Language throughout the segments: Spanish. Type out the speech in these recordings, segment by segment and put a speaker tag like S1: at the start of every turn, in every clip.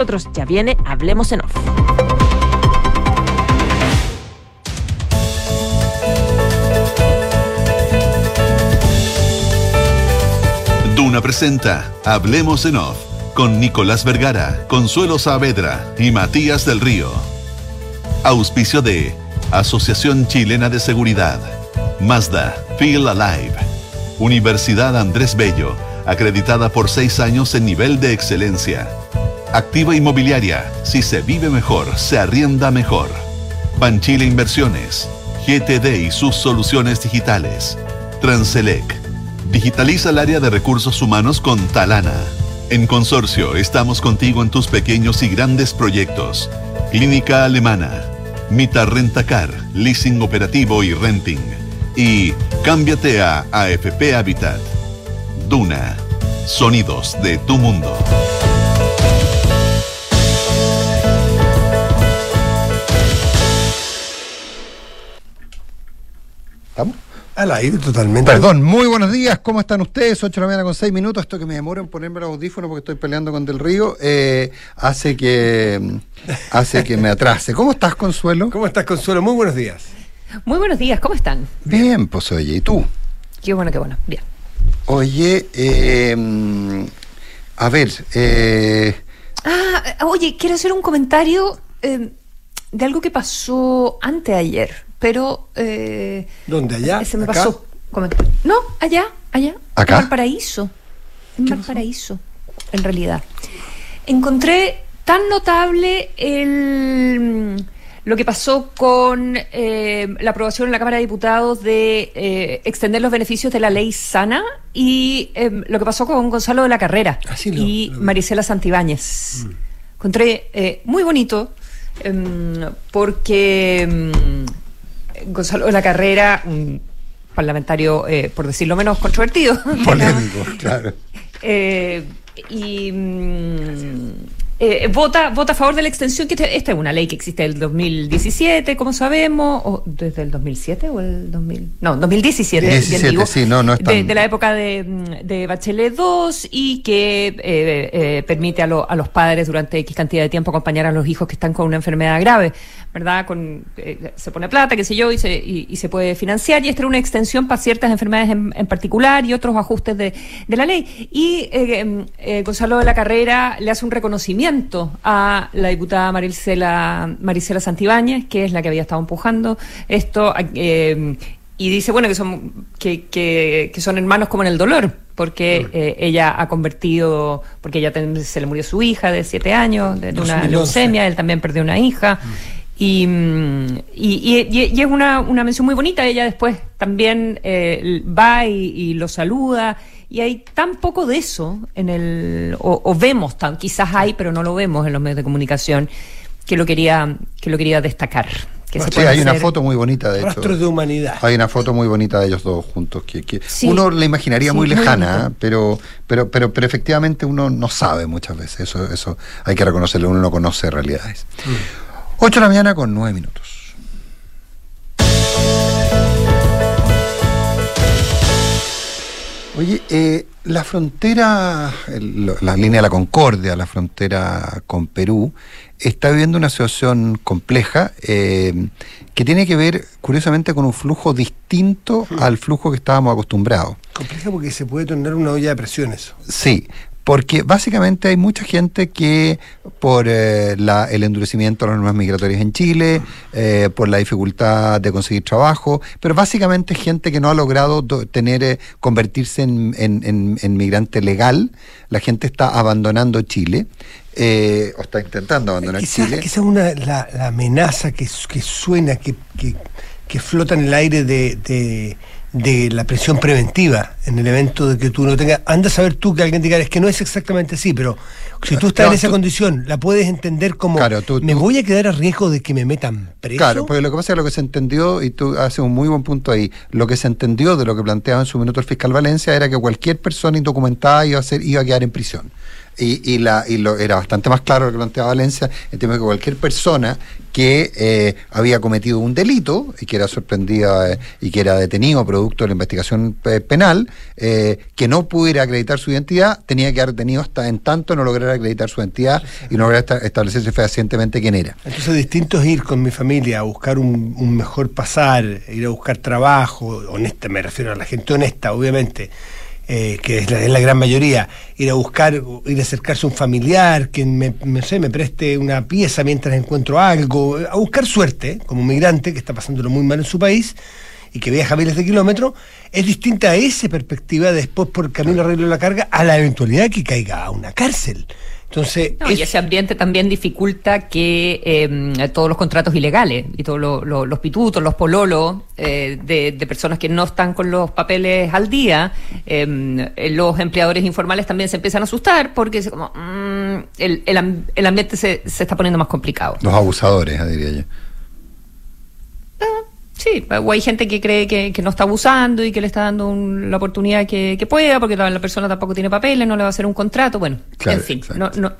S1: Nosotros ya viene, hablemos en off.
S2: Duna presenta Hablemos en Off con Nicolás Vergara, Consuelo Saavedra y Matías del Río. Auspicio de Asociación Chilena de Seguridad, Mazda, Feel Alive, Universidad Andrés Bello, acreditada por seis años en nivel de excelencia. Activa Inmobiliaria, si se vive mejor, se arrienda mejor. Banchile Inversiones, GTD y sus soluciones digitales. Transelec Digitaliza el área de recursos humanos con Talana. En Consorcio estamos contigo en tus pequeños y grandes proyectos. Clínica Alemana, Mita Rentacar, Leasing Operativo y Renting. Y cámbiate a AFP Habitat. Duna, sonidos de tu mundo.
S3: ¿Estamos? Al aire, totalmente.
S4: Perdón, muy buenos días, ¿cómo están ustedes? 8 de la mañana con 6 minutos. Esto que me demoro en ponerme el audífono porque estoy peleando con Del Río, eh, hace, que, hace que me atrase. ¿Cómo estás, Consuelo?
S3: ¿Cómo estás, Consuelo? Muy buenos días.
S1: Muy buenos días, ¿cómo están?
S4: Bien, pues oye, ¿y tú?
S1: Qué bueno, qué bueno, bien.
S4: Oye, eh, a ver, eh,
S1: Ah, oye, quiero hacer un comentario eh, de algo que pasó anteayer, pero... Eh,
S3: ¿Dónde, allá?
S1: Se me
S3: ¿Acá?
S1: pasó. Comentar. No, allá, allá.
S4: ¿Acá?
S1: En Valparaíso. En Valparaíso, en realidad. Encontré tan notable el, lo que pasó con eh, la aprobación en la Cámara de Diputados de eh, extender los beneficios de la ley sana y eh, lo que pasó con Gonzalo de la Carrera
S3: Ah, lo-
S1: y
S3: lo.
S1: Marisela Santibáñez. Encontré eh, muy bonito em, porque em, Gonzalo de la Carrera, un parlamentario, eh, por decirlo menos, controvertido.
S4: polémico, claro.
S1: Eh, y mm, eh, vota, vota a favor de la extensión, que este- esta es una ley que existe del 2017, como sabemos, o desde el 2007 o el 2000, no, 2017, bien
S4: 17,
S1: digo,
S4: sí, no, no es tan-
S1: de, de la época de, mm, de Bachelet 2 y que eh, eh, permite a, lo- a los padres durante X cantidad de tiempo acompañar a los hijos que están con una enfermedad grave, ¿verdad? Con, eh, se pone plata, qué sé yo, y se, y, y se puede financiar, y esta era una extensión para ciertas enfermedades en, en particular y otros ajustes de, de la ley. Y eh, em, eh, Gonzalo de la Carrera le hace un reconocimiento a la diputada Marisela, Marisela Santibáñez, que es la que había estado empujando esto. eh, y dice, bueno, que son, que, que, que son hermanos como en el dolor, porque eh, ella ha convertido, porque ella ten- se le murió su hija de siete años, de, de una
S3: 2011.
S1: leucemia, él también perdió una hija. Mm, y, y- y es una, una mención muy bonita. Ella después también eh, va y, y lo saluda. Y hay tan poco de eso en el. O, o vemos, tan, quizás hay, pero no lo vemos en los medios de comunicación, que lo quería, que lo quería destacar. Que se
S4: Sí,
S1: puede
S4: hay una foto muy bonita, de hecho.
S3: Rastros de humanidad.
S4: Hay una foto muy bonita de ellos dos juntos que, que
S1: Sí.
S4: uno la imaginaría
S1: Sí,
S4: muy lejana. ¿eh? pero, pero, pero, pero efectivamente uno no sabe muchas veces. Eso, eso hay que reconocerlo, uno no conoce realidades. 8 de la mañana con 9 minutos. Oye, eh, la frontera, el- la línea de la Concordia, la frontera con Perú, está viviendo una situación compleja eh, que tiene que ver, curiosamente, con un flujo distinto al flujo que estábamos acostumbrados.
S3: Compleja porque se puede tornar una olla de presión eso.
S4: Sí, porque básicamente hay mucha gente que por eh, la- el endurecimiento de las normas migratorias en Chile, eh, por la dificultad de conseguir trabajo, pero básicamente gente que no ha logrado do- tener eh, convertirse en, en- en- en migrante legal. La gente está abandonando Chile eh, o está intentando abandonar
S3: Quizás
S4: Chile.
S3: quizás una, la, la amenaza que, que suena, que, que, que flota en el aire de, de, de la presión preventiva en el evento de que tú no tengas. Anda a saber tú que alguien diga, es que no es exactamente así, pero si tú estás
S4: No,
S3: en esa
S4: tú-
S3: condición, la puedes entender como,
S4: Claro, tú-
S3: me
S4: tú-
S3: voy a quedar a riesgo de que me metan preso.
S4: Claro, porque lo que pasa es que lo que se entendió, y tú haces un muy buen punto ahí, lo que se entendió de lo que planteaba en su minuto el fiscal Valencia era que cualquier persona indocumentada iba a, ser, iba a quedar en prisión. Y, y, la, y lo, era bastante más claro lo que planteaba Valencia, en términos de que cualquier persona que eh, había cometido un delito y que era sorprendida eh, y que era detenido producto de la investigación eh, penal, eh, que no pudiera acreditar su identidad, tenía que quedar detenido hasta en tanto no lograra acreditar su identidad y no lograra esta- establecerse fehacientemente quién era.
S3: Entonces, distinto es ir con mi familia a buscar un, un mejor pasar, ir a buscar trabajo, honesta, me refiero a la gente honesta, obviamente, eh, que es la, es la gran mayoría, ir a buscar, ir a acercarse a un familiar, que me, me sé, me preste una pieza mientras encuentro algo, a buscar suerte, como un migrante que está pasándolo muy mal en su país y que viaja miles de kilómetros, es distinta a esa perspectiva después por camino arreglo de la carga a la eventualidad que caiga a una cárcel. Entonces,
S1: No,
S3: es-
S1: y ese ambiente también dificulta que eh, todos los contratos ilegales y todos lo- lo- los pitutos, los pololos eh, de, de personas que no están con los papeles al día, eh, los empleadores informales también se empiezan a asustar porque es como, mm, el, el ambiente se, se está poniendo más complicado.
S4: Los abusadores, diría yo.
S1: Sí, o hay gente que cree que, que no está abusando y que le está dando un- la oportunidad que, que pueda, porque la, la persona tampoco tiene papeles, no le va a hacer un contrato. Bueno,
S4: Claro,
S1: en fin, no, no,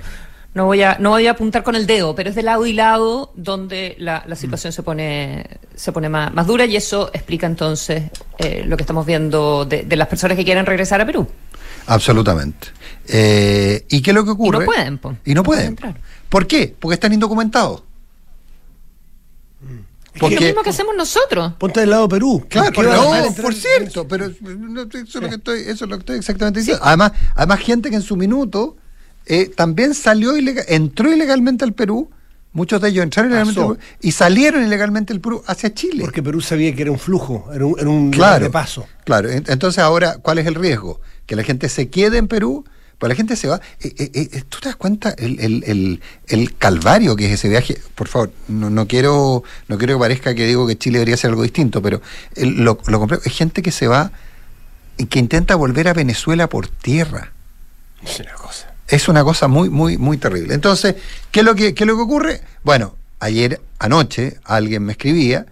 S1: no voy a, no voy a apuntar con el dedo, pero es de lado y lado donde la, la situación se pone, se pone más, más dura y eso explica entonces eh, lo que estamos viendo de, de las personas que quieren regresar a Perú.
S4: Absolutamente. Eh, ¿Y qué es lo que ocurre?
S1: no pueden, po.
S4: Y no pueden
S1: entrar.
S4: ¿Por qué? Porque están indocumentados.
S1: Es lo mismo que hacemos nosotros.
S3: ponte del lado de Perú.
S4: Claro,
S3: ¿Por
S4: no, por cierto, pero no, eso, es lo que estoy, eso es lo que estoy exactamente diciendo. Además, además, gente que en su minuto eh, también salió ilegal, entró ilegalmente al Perú, muchos de ellos entraron ilegalmente al. Perú y salieron ilegalmente del Perú hacia Chile.
S3: Porque Perú sabía que era un flujo, era un, era un
S4: claro,
S3: de paso.
S4: Claro, en- entonces ahora, ¿cuál es el riesgo? Que la gente se quede en Perú, pues la gente se va. Eh, eh, eh, ¿Tú te das cuenta el, el- el- el calvario que es ese viaje? Por favor, no, no quiero no quiero que parezca que digo que Chile debería ser algo distinto, pero lo, lo complejo es gente que se va y que intenta volver a Venezuela por tierra.
S3: Es una cosa.
S4: Es una cosa muy, muy, muy terrible. Entonces, ¿qué es lo que, qué es lo que ocurre? Bueno, ayer anoche alguien me escribía,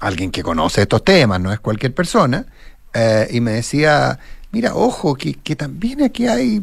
S4: alguien que conoce estos temas, no es cualquier persona, eh, y me decía, mira, ojo, que, que también aquí hay,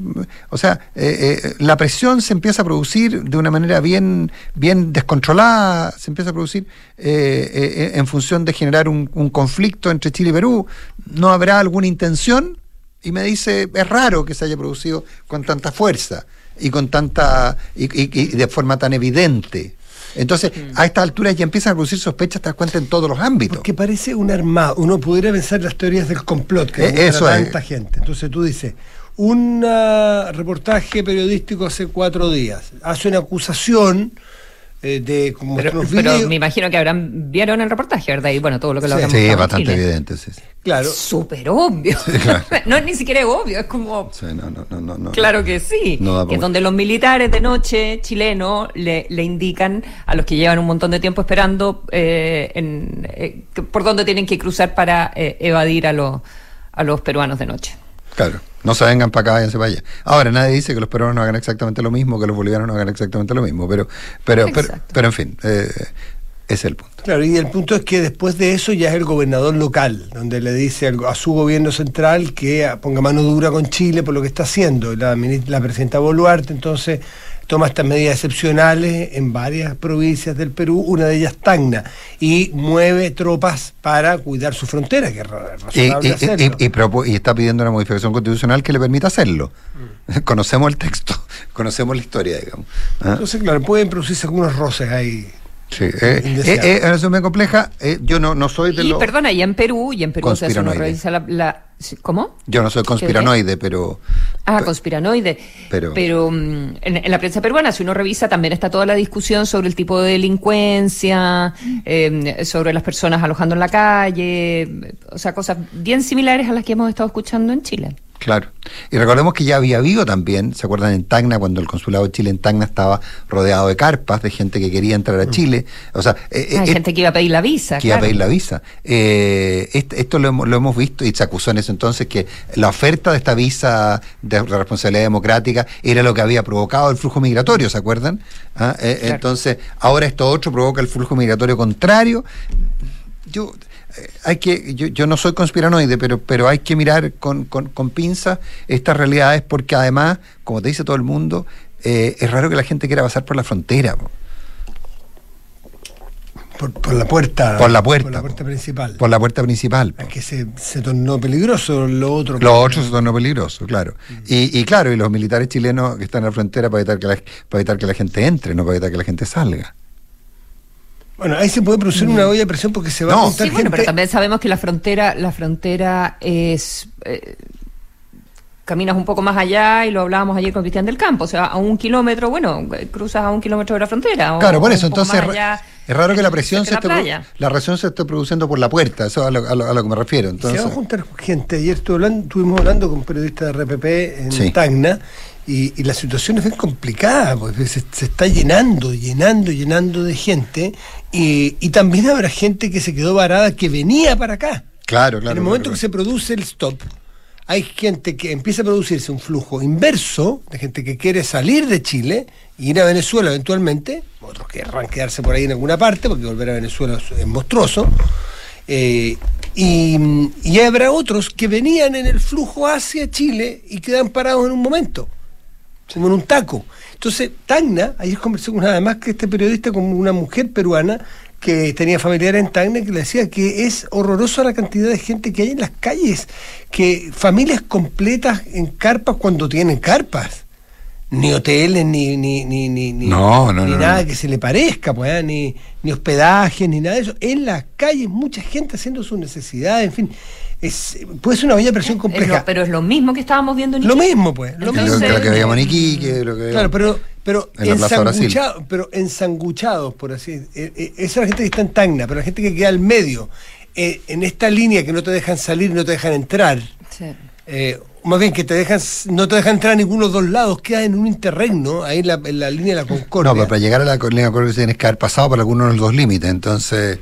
S4: o sea, eh, eh, la presión se empieza a producir de una manera bien, bien descontrolada, se empieza a producir eh, eh, en función de generar un, conflicto entre Chile y Perú. ¿No habrá alguna intención? Y me dice, es raro que se haya producido con tanta fuerza y con tanta y- y de forma tan evidente. Entonces, a estas alturas ya empiezan a producir sospechas, te das cuenta, en todos los ámbitos.
S3: Porque parece un armado. Uno pudiera pensar las teorías del complot que
S4: Eh, eso
S3: a
S4: es.
S3: tanta gente. Entonces tú dices, un reportaje periodístico hace cuatro días hace una acusación eh, de como
S1: Pero,
S3: unos
S1: pero
S3: videos-
S1: me imagino que habrán vieron el reportaje, ¿verdad? Y bueno, todo lo que lo
S3: Sí.
S4: Sí, es bastante
S1: Chile.
S4: evidente. Sí, sí.
S3: Claro.
S1: Súper obvio.
S4: claro.
S1: no, ni siquiera es obvio, es como...
S4: Sí, no, no, no, no, no.
S1: Claro que sí. Que es
S4: pa-
S1: donde los militares de noche chilenos le, le indican a los que llevan un montón de tiempo esperando eh, en, eh, por dónde tienen que cruzar para eh, evadir a los, a los peruanos de noche.
S4: Claro. No se vengan para acá, váyanse para allá. Ahora, nadie dice que los peruanos no hagan exactamente lo mismo, que los bolivianos no hagan exactamente lo mismo, pero, pero, pero, pero en fin, eh, ese es el punto.
S3: Claro, y el punto es que después de eso ya es el gobernador local, donde le dice a su gobierno central que ponga mano dura con Chile por lo que está haciendo. La, la presidenta Boluarte entonces toma estas medidas excepcionales en varias provincias del Perú, una de ellas Tacna, y mueve tropas para cuidar su frontera, que es razonable
S4: y-
S3: hacerlo.
S4: y- y y está pidiendo una modificación constitucional que le permita hacerlo. Conocemos el texto, conocemos la historia, digamos. ¿ah?
S3: Entonces, claro, pueden producirse algunos roces ahí.
S4: Sí, eh, eh, eh, es una situación bien compleja. eh, yo no, no soy de
S1: Y
S4: los.
S1: perdona, y en Perú, y en Perú, o sea, si uno
S4: Conspiranoide.
S1: revisa la, la- ¿Cómo?
S4: Yo no soy conspiranoide, pero.
S1: Ah, conspiranoide.
S4: pero-
S1: Pero, mm, en, en la prensa peruana, si uno revisa, también está toda la discusión sobre el tipo de delincuencia, eh, sobre las personas alojando en la calle, o sea, cosas bien similares a las que hemos estado escuchando en Chile.
S4: Claro. Y recordemos que ya había habido también, ¿se acuerdan en Tacna, cuando el consulado de Chile en Tacna estaba rodeado de carpas, de gente que quería entrar a Chile? O sea, eh,
S1: Hay
S4: eh,
S1: gente que iba a pedir la visa.
S4: que iba a pedir la visa. Eh, est- esto lo hemos, lo hemos visto y se acusó en ese entonces que la oferta de esta visa de responsabilidad democrática era lo que había provocado el flujo migratorio, ¿se acuerdan? Ah, eh,
S1: Claro.
S4: Entonces, ahora esto otro provoca el flujo migratorio contrario. Yo, hay que, yo, yo no soy conspiranoide, pero, pero hay que mirar con, con, con pinzas estas realidades porque además, como te dice todo el mundo, eh, es raro que la gente quiera pasar por la frontera. po.
S3: Por, por la puerta.
S4: Por la puerta,
S3: Por la puerta
S4: po.
S3: principal.
S4: Por la puerta principal.
S3: Es que se, se tornó peligroso lo otro. que-
S4: Lo otro se tornó peligroso, claro. Y, y claro, y los militares chilenos que están en la frontera para evitar que la, para evitar que la gente entre, no para evitar que la gente salga.
S3: Bueno, ahí se puede producir una olla de presión porque se va
S4: No.
S3: a juntar
S1: Sí, bueno,
S3: gente.
S1: pero también sabemos que la frontera, la frontera es eh, caminas un poco más allá y lo hablábamos ayer con Cristian del Campo, o sea, a un kilómetro, bueno, cruzas a un kilómetro de la frontera. o-
S4: Claro, por eso,
S1: un
S4: entonces es
S1: allá,
S4: ra- es raro que la presión se esté,
S1: la
S4: presión se esté produciendo por la puerta, eso es a lo, a lo- a lo que me refiero.
S3: Se
S4: Entonces,
S3: va a juntar gente. Ayer estuve hablando, estuvimos hablando con periodistas de RPP en
S4: Sí.
S3: Tacna y, y la situación es bien complicada, porque se, se está llenando, llenando, llenando de gente y, y también habrá gente que se quedó varada que venía para acá.
S4: claro, claro.
S3: en el momento
S4: claro,
S3: que se produce el stop, hay gente que empieza a producirse un flujo inverso de gente que quiere salir de Chile e ir a Venezuela eventualmente, otros querrán quedarse por ahí en alguna parte, porque volver a Venezuela es- monstruoso, eh, y, y habrá otros que venían en el flujo hacia Chile y quedan parados en un momento, como en un taco. Entonces, Tacna, ayer conversé con nada más que este periodista, con una mujer peruana que tenía familiares en Tacna, que le decía que es horrorosa la cantidad de gente que hay en las calles, que familias completas en carpas cuando tienen carpas. Ni hoteles, ni, ni, ni, ni, ni-
S4: No, no,
S3: ni
S4: no,
S3: nada que se le parezca, pues, ¿eh? ni, ni hospedajes, ni nada de eso. En las calles, mucha gente haciendo sus necesidades, en fin. Es, puede ser una olla de presión
S1: Es
S3: compleja.
S1: lo- pero es lo mismo que estábamos viendo en
S3: Lo
S1: Iquique.
S3: mismo, pues. Lo mismo.
S4: lo, que lo que veíamos en Iquique, lo que
S3: Claro, pero, pero,
S4: En la
S3: ensanguchado- pero ensanguchados, por así eh, eh, Esa es la gente que está en Tacna, pero la gente que queda al medio, eh, en esta línea que no te dejan salir, no te dejan entrar,
S1: Sí.
S3: eh, más bien que te dejan, no te dejan entrar a ninguno de los dos lados, queda en un interregno, ahí en la, en la línea de la Concordia.
S4: No, pero para llegar a la línea Concordia tienes que haber pasado por alguno de los dos límites, entonces...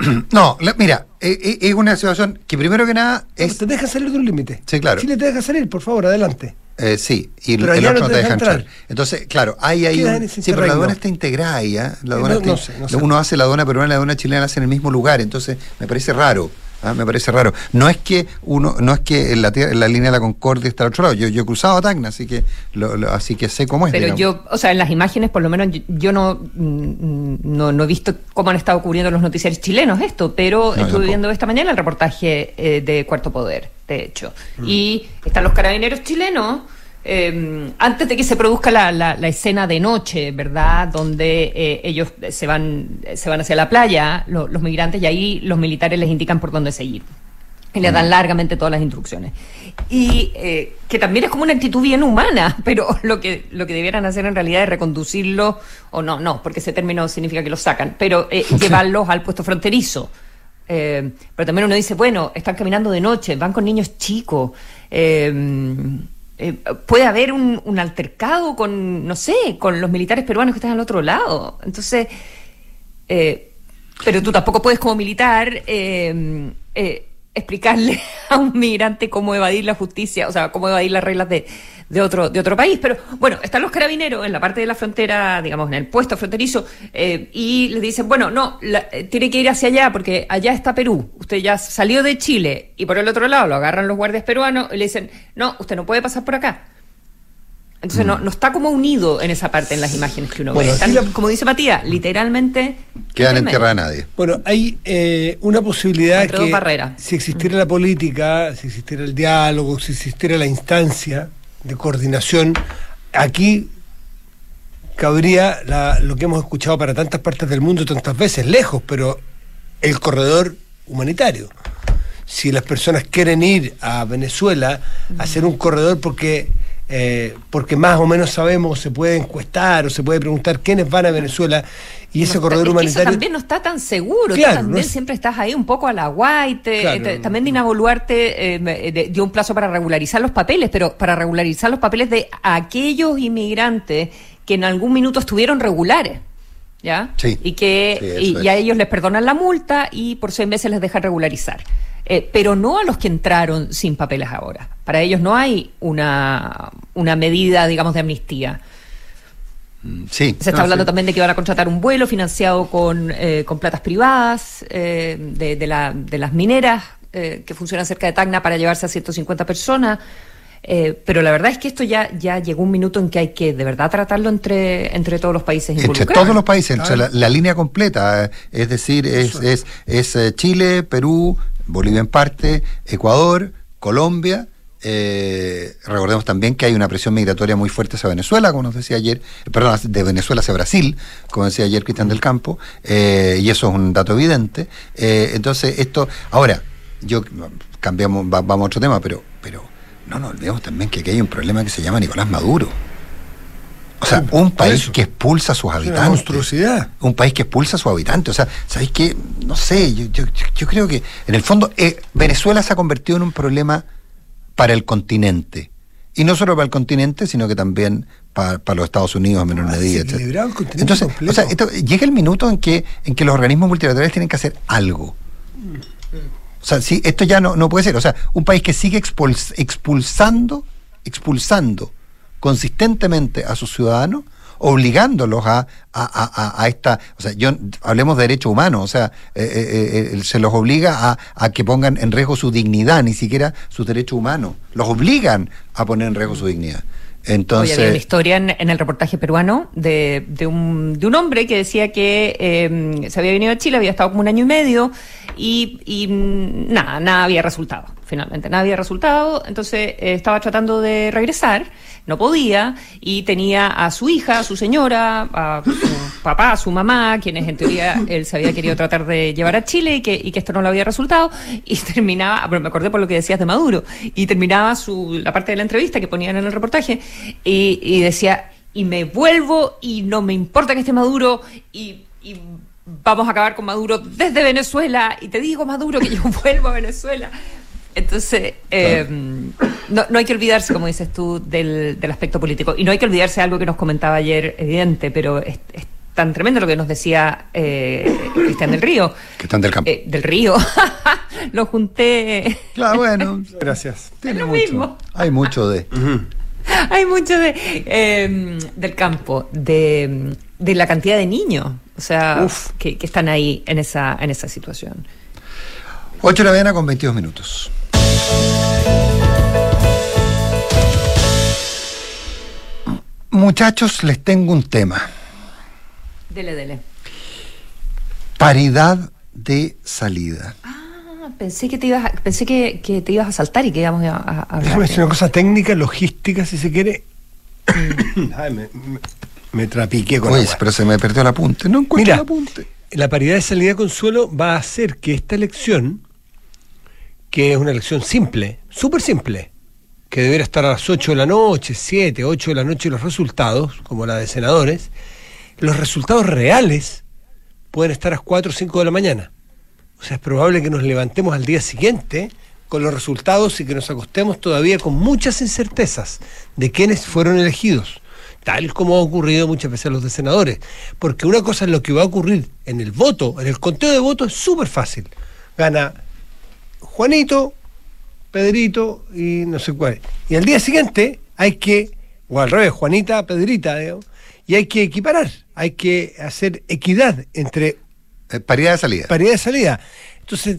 S4: No, la- mira, eh, eh, es una situación que primero que nada es...
S3: te dejan salir de un límite.
S4: Sí, claro.
S3: Chile te deja salir, por favor, adelante.
S4: Eh, sí, y
S3: Pero
S4: el otro
S3: no te deja
S4: deja entrar.
S3: entrar.
S4: Entonces, claro, hay ahí. Un-
S3: en
S4: sí, pero la aduana está integrada ahí, ¿ah? La aduana
S3: no-
S4: está
S3: no sé, sé.
S4: Uno hace la aduana peruana y la aduana chilena hacen el mismo lugar, entonces me parece raro. ¿Ah? Me parece raro. No es que uno, no es que en la, en la línea de la Concordia está al otro lado. Yo, yo he cruzado a Tacna, así que lo- lo- así que sé cómo es.
S1: Pero
S4: digamos.
S1: yo, o sea, en las imágenes, por lo menos, yo, yo no, mm, no, no he visto cómo han estado cubriendo los noticiarios chilenos esto, pero estuve viendo esta mañana el reportaje eh, de Cuarto Poder, de hecho.
S4: Mm.
S1: Y están los carabineros chilenos. Eh, antes de que se produzca la, la- la escena de noche, ¿verdad? Donde eh, ellos se van, se van hacia la playa, lo- los migrantes, y ahí los militares les indican por dónde seguir. Y le dan largamente todas las instrucciones. Y eh, que también es como una actitud bien humana, pero lo que, lo que debieran hacer en realidad es reconducirlo, o no, no, porque ese término significa que los sacan, pero eh, llevarlos al puesto fronterizo. Eh, pero también uno dice, bueno, están caminando de noche, van con niños chicos. eh, eh, puede haber un, altercado con, no sé, con los militares peruanos que están al otro lado. Entonces, eh, pero tú tampoco puedes como militar eh, eh, explicarle a un migrante cómo evadir la justicia, o sea, cómo evadir las reglas de, de otro de otro país. Pero bueno, están los carabineros en la parte de la frontera, digamos, en el puesto fronterizo, eh, y les dicen, bueno, no, la- eh, tiene que ir hacia allá porque allá está Perú. Usted ya salió de Chile y por el otro lado lo agarran los guardias peruanos y le dicen, no, usted no puede pasar por acá. Entonces no, no está como unido en esa parte en las imágenes que uno
S3: Bueno,
S1: ve. Están,
S3: la-
S1: como dice Matías, literalmente
S4: Quedan en tierra de nadie.
S3: Bueno, hay eh, una posibilidad
S1: Entre dos
S3: que
S1: barreras.
S3: si existiera la política, si existiera el diálogo, si existiera la instancia de coordinación, aquí cabría la- lo que hemos escuchado para tantas partes del mundo tantas veces, lejos, pero el corredor humanitario. Si las personas quieren ir a Venezuela a hacer un corredor porque eh, porque más o menos sabemos, se puede encuestar o se puede preguntar quiénes van a Venezuela y ese
S1: No,
S3: corredor humanitario
S1: Eso también no está tan seguro.
S3: Claro,
S1: Tú también
S3: no es-
S1: siempre estás ahí un poco a la.
S3: Claro.
S1: Eh, te- también Dina Boluarte eh, me- de- dio un plazo para regularizar los papeles, pero para regularizar los papeles de aquellos inmigrantes que en algún minuto estuvieron regulares. ¿Ya?
S4: Sí.
S1: Y que
S4: Sí,
S1: y, y a ellos les perdonan la multa y por seis meses les dejan regularizar. Eh, pero no a los que entraron sin papeles ahora. Para ellos no hay una, una medida, digamos, de amnistía.
S4: Mm, sí.
S1: Se está
S4: No,
S1: hablando
S4: sí.
S1: también de que van a contratar un vuelo financiado con, eh, con platas privadas eh, de, de la- de las mineras eh, que funcionan cerca de Tacna para llevarse a 150 personas. Eh, pero la verdad es que esto ya, ya llegó un minuto en que hay que de verdad tratarlo entre, entre todos los países
S4: Entre
S1: involucrados.
S4: todos los países, entre la, la línea completa, eh, es decir, es, es, es, Chile, Perú, Bolivia en parte, Ecuador, Colombia. eh, recordemos también que hay una presión migratoria muy fuerte hacia Venezuela, como nos decía ayer, perdón, de Venezuela hacia Brasil, como decía ayer Cristian del Campo, eh, y eso es un dato evidente. Eh, entonces, esto, ahora, yo cambiamos, va- vamos a otro tema, pero, pero no nos olvidemos también que aquí hay un problema que se llama Nicolás Maduro. O sea, un país
S3: eso.
S4: que expulsa a sus
S3: Es una
S4: habitantes.
S3: monstruosidad.
S4: Un país que expulsa a sus habitantes. O sea, ¿sabéis qué? No sé, yo, yo, yo creo que en el fondo eh, Venezuela se ha convertido en un problema para el continente. Y no solo para el continente, sino que también para, para los Estados Unidos en menor
S3: Ah,
S4: medida. Entonces,
S3: completo.
S4: o sea, esto- llega el minuto en que, en que los organismos multilaterales tienen que hacer algo. O sea, sí, esto ya no, no puede ser. O sea, un país que sigue expuls- expulsando, expulsando consistentemente a sus ciudadanos, obligándolos a, a, a- a- esta, o sea, yo hablemos de derechos humanos, o sea, eh, eh, eh, se los obliga a, a que pongan en riesgo su dignidad, ni siquiera sus derechos humanos, los obligan a poner en riesgo su dignidad. Entonces,
S1: había una historia en, en el reportaje peruano de, de, un, de un hombre que decía que eh, se había venido a Chile, había estado como un año y medio y, y, nada, nada había resultado, finalmente, nada había resultado. Entonces eh, estaba tratando de regresar, no podía y tenía a su hija, a su señora, a su papá, a su mamá, quienes en teoría él se había querido tratar de llevar a Chile y que, y que esto no le había resultado. Y terminaba, ah, bueno, me acordé por lo que decías de Maduro, y terminaba su, la parte de la entrevista que ponían en el reportaje y, y decía, y me vuelvo y no me importa que esté Maduro y, y vamos a acabar con Maduro desde Venezuela y te digo, Maduro, que yo vuelvo a Venezuela. Entonces, eh, no, no hay que olvidarse, como dices tú, del, del aspecto político. Y no hay que olvidarse de algo que nos comentaba ayer, evidente, pero es, es tan tremendo lo que nos decía eh, Cristian del Río.
S4: que están del campo.
S1: Eh, del Río. lo junté.
S4: claro, bueno,
S3: Gracias.
S4: tiene
S1: lo
S4: mucho.
S1: mismo.
S4: Hay mucho de.
S1: Hay mucho de, eh, del campo, de, de la cantidad de niños, o sea,
S3: Uf.
S1: que, que están ahí en esa, en esa situación.
S4: 8 de la mañana con 22 minutos. Muchachos, les tengo un tema.
S1: Dele, dele.
S4: Paridad de salida.
S1: Ah, pensé que te ibas a, pensé que, que te ibas a saltar y que íbamos a, a- hablar.
S3: Decir una cosa técnica, logística, si se quiere. Ay, me, me- me trapiqué con
S4: Oye,
S3: agua.
S4: pero se me perdió el apunte. No encuentro
S3: Mira,
S4: el apunte.
S3: la paridad de salida consuelo va a hacer que esta elección, que es una elección simple, súper simple, que debería estar a las 8 de la noche, 7, 8 de la noche los resultados, como la de senadores, los resultados reales pueden estar a las 4 o 5 de la mañana. O sea, es probable que nos levantemos al día siguiente con los resultados y que nos acostemos todavía con muchas incertezas de quiénes fueron elegidos, tal como ha ocurrido muchas veces a los de senadores. Porque una cosa es lo que va a ocurrir en el voto, en el conteo de votos es súper fácil. Gana Juanito, Pedrito y no sé cuál. Y al día siguiente hay que, o al revés, Juanita, Pedrita, digamos, y hay que equiparar, hay que hacer equidad entre
S4: Eh, paridad de salida.
S3: paridad de salida. Entonces,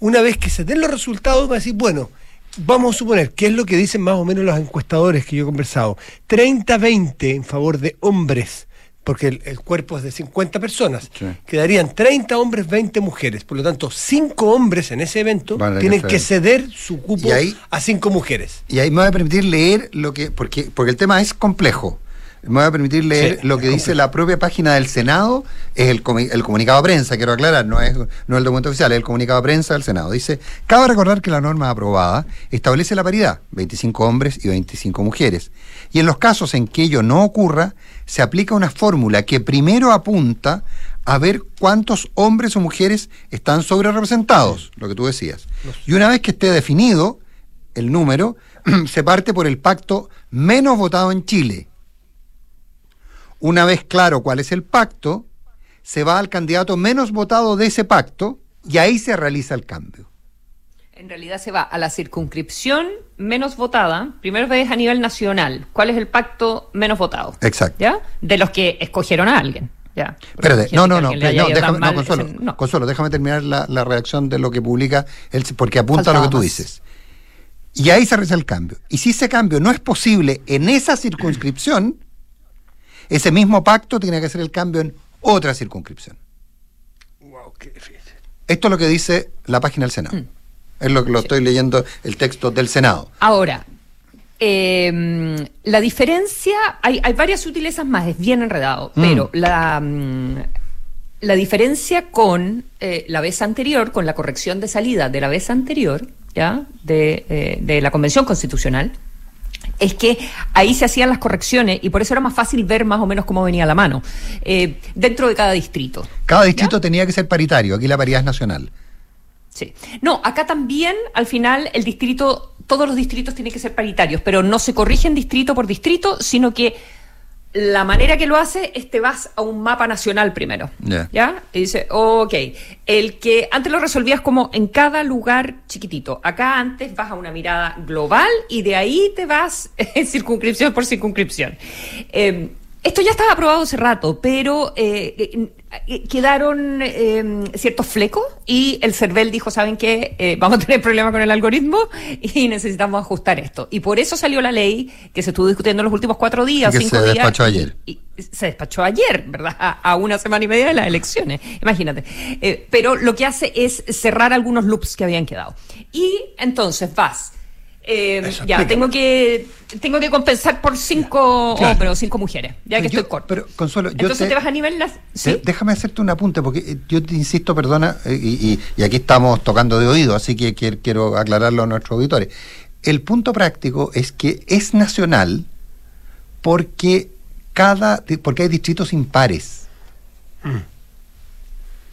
S3: una vez que se den los resultados, va a decir, bueno, vamos a suponer, ¿qué es lo que dicen más o menos los encuestadores que yo he conversado? 30-20 en favor de hombres, porque el, el cuerpo es de 50 personas.
S4: Sí.
S3: Quedarían 30 hombres, 20 mujeres. Por lo tanto, 5 hombres en ese evento tienen
S4: que
S3: que ceder su cupo
S4: ahí-
S3: a 5 mujeres.
S4: Y ahí me voy a permitir leer lo que. Porque, porque el tema es complejo. Me voy a permitir leer
S3: Sí,
S4: lo que dice la propia página del Senado, es el comunicado de prensa, quiero aclarar, no es, no es el documento oficial, es el comunicado de prensa del Senado. Dice, cabe recordar que la norma aprobada establece la paridad, 25 hombres y 25 mujeres. Y en los casos en que ello no ocurra, se aplica una fórmula que primero apunta a ver cuántos hombres o mujeres están sobre representados, lo que tú decías. Y una vez que esté definido el número, se parte por el pacto menos votado en Chile. Una vez claro cuál es el pacto, se va al candidato menos votado de ese pacto y ahí se realiza el cambio.
S1: En realidad se va a la circunscripción menos votada. Primero ves a nivel nacional. ¿Cuál es el pacto menos votado?
S4: Exacto.
S1: ¿Ya? De los que escogieron a alguien. Ya.
S4: Espérate, no, no, no, no, déjame, no, Consuelo,
S1: ese- no.
S4: Consuelo, déjame terminar la, la reacción de lo que publica, el, porque apunta a lo
S1: Faltaba
S4: que tú
S1: más.
S4: dices. Y ahí se realiza el cambio. Y si ese cambio no es posible en esa circunscripción, ese mismo pacto tiene que hacer el cambio en otra circunscripción.
S3: Wow, qué difícil.
S4: Esto es lo que dice la página del Senado.
S1: Mm.
S4: Es lo que lo estoy leyendo, el texto del Senado.
S1: Ahora, eh, la diferencia, hay, hay varias sutilezas más, es bien enredado,
S4: Mm.
S1: pero la, mm, la diferencia con eh, la vez anterior, con la corrección de salida de la vez anterior, ¿ya? De, eh, de la Convención Constitucional, es que ahí se hacían las correcciones y por eso era más fácil ver más o menos cómo venía la mano, eh, dentro de cada distrito.
S4: Cada distrito tenía que ser paritario, aquí la paridad es nacional.
S1: Sí. No, acá también, al final, el distrito, todos los distritos tienen que ser paritarios, pero no se corrigen distrito por distrito, sino que la manera que lo hace es te vas a un mapa nacional primero.
S4: Ya.
S1: ¿Ya? Y dice, ok, el que antes lo resolvías como en cada lugar chiquitito. Acá antes vas a una mirada global y de ahí te vas en circunscripción por circunscripción. Eh, esto ya estaba aprobado hace rato, pero eh, eh, eh, quedaron eh, ciertos flecos y el CERVEL dijo, ¿saben qué? Eh, vamos a tener problemas con el algoritmo y necesitamos ajustar esto. Y por eso salió la ley que se estuvo discutiendo en los últimos cuatro días,
S4: Y que
S1: cinco
S4: se
S1: días.
S4: despachó
S1: y-
S4: ayer.
S1: y se despachó ayer, ¿verdad? A, a una semana y media de las elecciones, imagínate. Eh, pero lo que hace es cerrar algunos loops que habían quedado. Y entonces vas. Eh, ya, tengo que tengo que compensar por cinco
S3: Claro.
S1: hombres o cinco mujeres, ya que
S4: yo-
S1: estoy corto.
S4: pero, Consuelo, yo
S1: entonces
S4: te-
S1: te, vas a nivel nas- ¿sí?
S4: Déjame hacerte un apunte, porque eh, yo te insisto, perdona, eh, y, y- y aquí estamos tocando de oído, así que quiero, quiero aclararlo a nuestros auditores. El punto práctico es que es nacional porque cada porque hay distritos impares.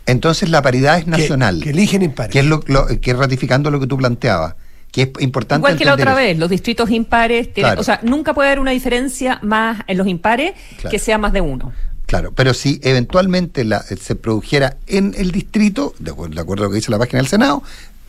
S4: Entonces la paridad es
S3: Mm. Que-
S4: nacional.
S3: Que, eligen impares.
S4: que es lo, lo- que es ratificando lo que tú planteabas, que es importante
S1: Igual que la otra
S4: eso.
S1: vez, los distritos impares, tienen-
S4: Claro.
S1: o sea, nunca puede haber una diferencia más en los impares
S4: Claro.
S1: que sea más de uno.
S4: Claro, pero si eventualmente la, se produjera en el distrito, de acuerdo, de acuerdo a lo que dice la página del Senado,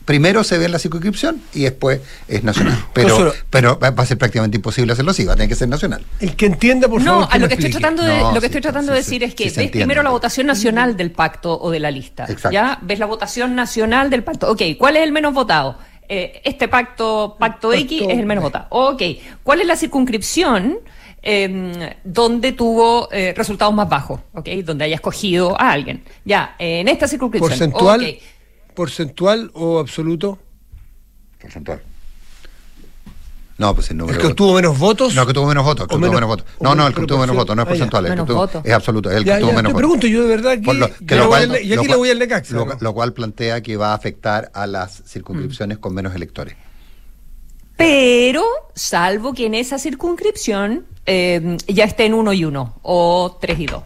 S4: primero se ve en la circunscripción y después es nacional. Pero, pero va a ser prácticamente imposible hacerlo así, va a tener que ser nacional.
S3: El que entienda, por
S1: no,
S3: favor.
S1: a lo que estoy tratando de,
S4: No,
S1: lo que
S4: sí,
S1: estoy tratando
S4: sí,
S1: de
S4: sí,
S1: decir es que ves
S4: entiende.
S1: primero la votación nacional del pacto o de la lista.
S4: Exacto.
S1: ¿Ya? Ves la votación nacional del pacto. Ok, ¿cuál es el menos votado? Eh, este pacto, pacto
S3: El
S1: X,
S3: pacto-
S1: es el menos votado. Ok, ¿cuál es la circunscripción eh, donde tuvo eh, resultados más bajos? Ok, donde haya escogido a alguien. Ya, eh, en esta circunscripción.
S3: ¿Porcentual. ¿Porcentual o absoluto?
S4: Porcentual. No, pues el número
S3: ¿El que obtuvo menos votos?
S4: No, el que tuvo menos votos. que
S3: menos-
S4: menos votos. No, no, el que obtuvo menos votos, no es.
S3: Ah,
S4: porcentual, el que
S1: Menos
S4: obtuvo-
S1: votos.
S4: es absoluto, es el que obtuvo menos
S3: te
S4: votos.
S3: pregunto, yo de verdad que,
S4: lo, que cual-
S3: y aquí
S4: lo
S3: le voy al Necaxa.
S4: lo-
S3: ¿no?
S4: lo cual plantea que va a afectar a las circunscripciones con menos electores.
S1: Pero, salvo que en esa circunscripción eh, ya esté en uno y uno o tres y dos.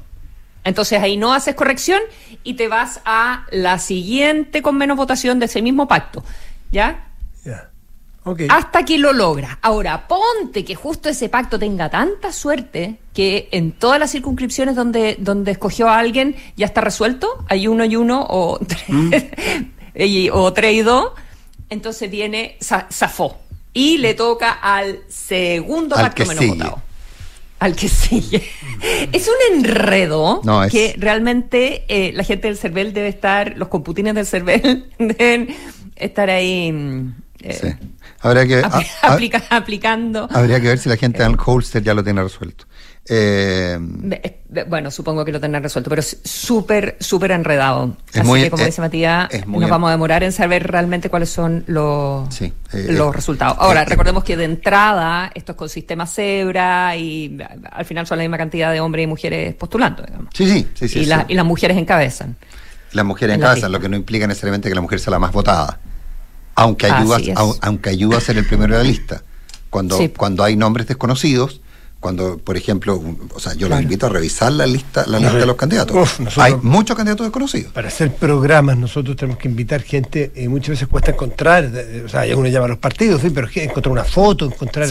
S1: Entonces ahí no haces corrección y te vas a la siguiente con menos votación de ese mismo pacto. ¿Ya?
S3: Ya.
S1: Hasta que lo logras. Ahora, ponte que justo ese pacto tenga tanta suerte que en todas las circunscripciones donde, donde escogió a alguien ya está resuelto. Hay uno y uno o tres, y- o tres y dos. Entonces viene, za- zafó. Y le toca al segundo
S4: Al
S1: pacto
S4: que
S1: menos
S4: sigue.
S1: votado. Al que sigue. es un enredo
S4: No, es-
S1: que realmente eh, la gente del CERVEL debe estar, los computines del CERVEL deben estar ahí. mm, eh,
S4: Sí. Habría que,
S1: apli-
S4: a- a-
S1: aplica- aplicando.
S4: habría que ver si la gente en Holster ya lo tiene resuelto. Eh,
S1: Eh, eh, Bueno, supongo que lo tendrán resuelto, pero es súper, súper enredado.
S4: Es
S1: Así
S4: muy-
S1: que, como
S4: eh,
S1: dice Matías, nos vamos a demorar en saber realmente cuáles son los,
S4: Sí, eh,
S1: los
S4: eh,
S1: resultados. Ahora,
S4: eh,
S1: recordemos que de entrada esto es con sistema cebra y al final son la misma cantidad de hombres y mujeres postulando, digamos.
S4: sí, sí, sí. sí,
S1: y,
S4: sí.
S1: la- y las mujeres encabezan.
S4: Las mujeres en
S1: en la
S4: casa,
S1: lista.
S4: lo que no implica necesariamente que la mujer sea la más votada. Aunque ayuda, aunque ayuda a ser el primero de la lista. Cuando,
S1: Sí.
S4: cuando hay nombres desconocidos, cuando, por ejemplo, o sea, yo los invito a revisar la lista, la lista de los candidatos. Hay muchos candidatos desconocidos.
S3: Para hacer programas nosotros tenemos que invitar gente, y muchas veces cuesta encontrar, o sea, uno llama a los partidos, sí, pero encontrar una foto, encontrar,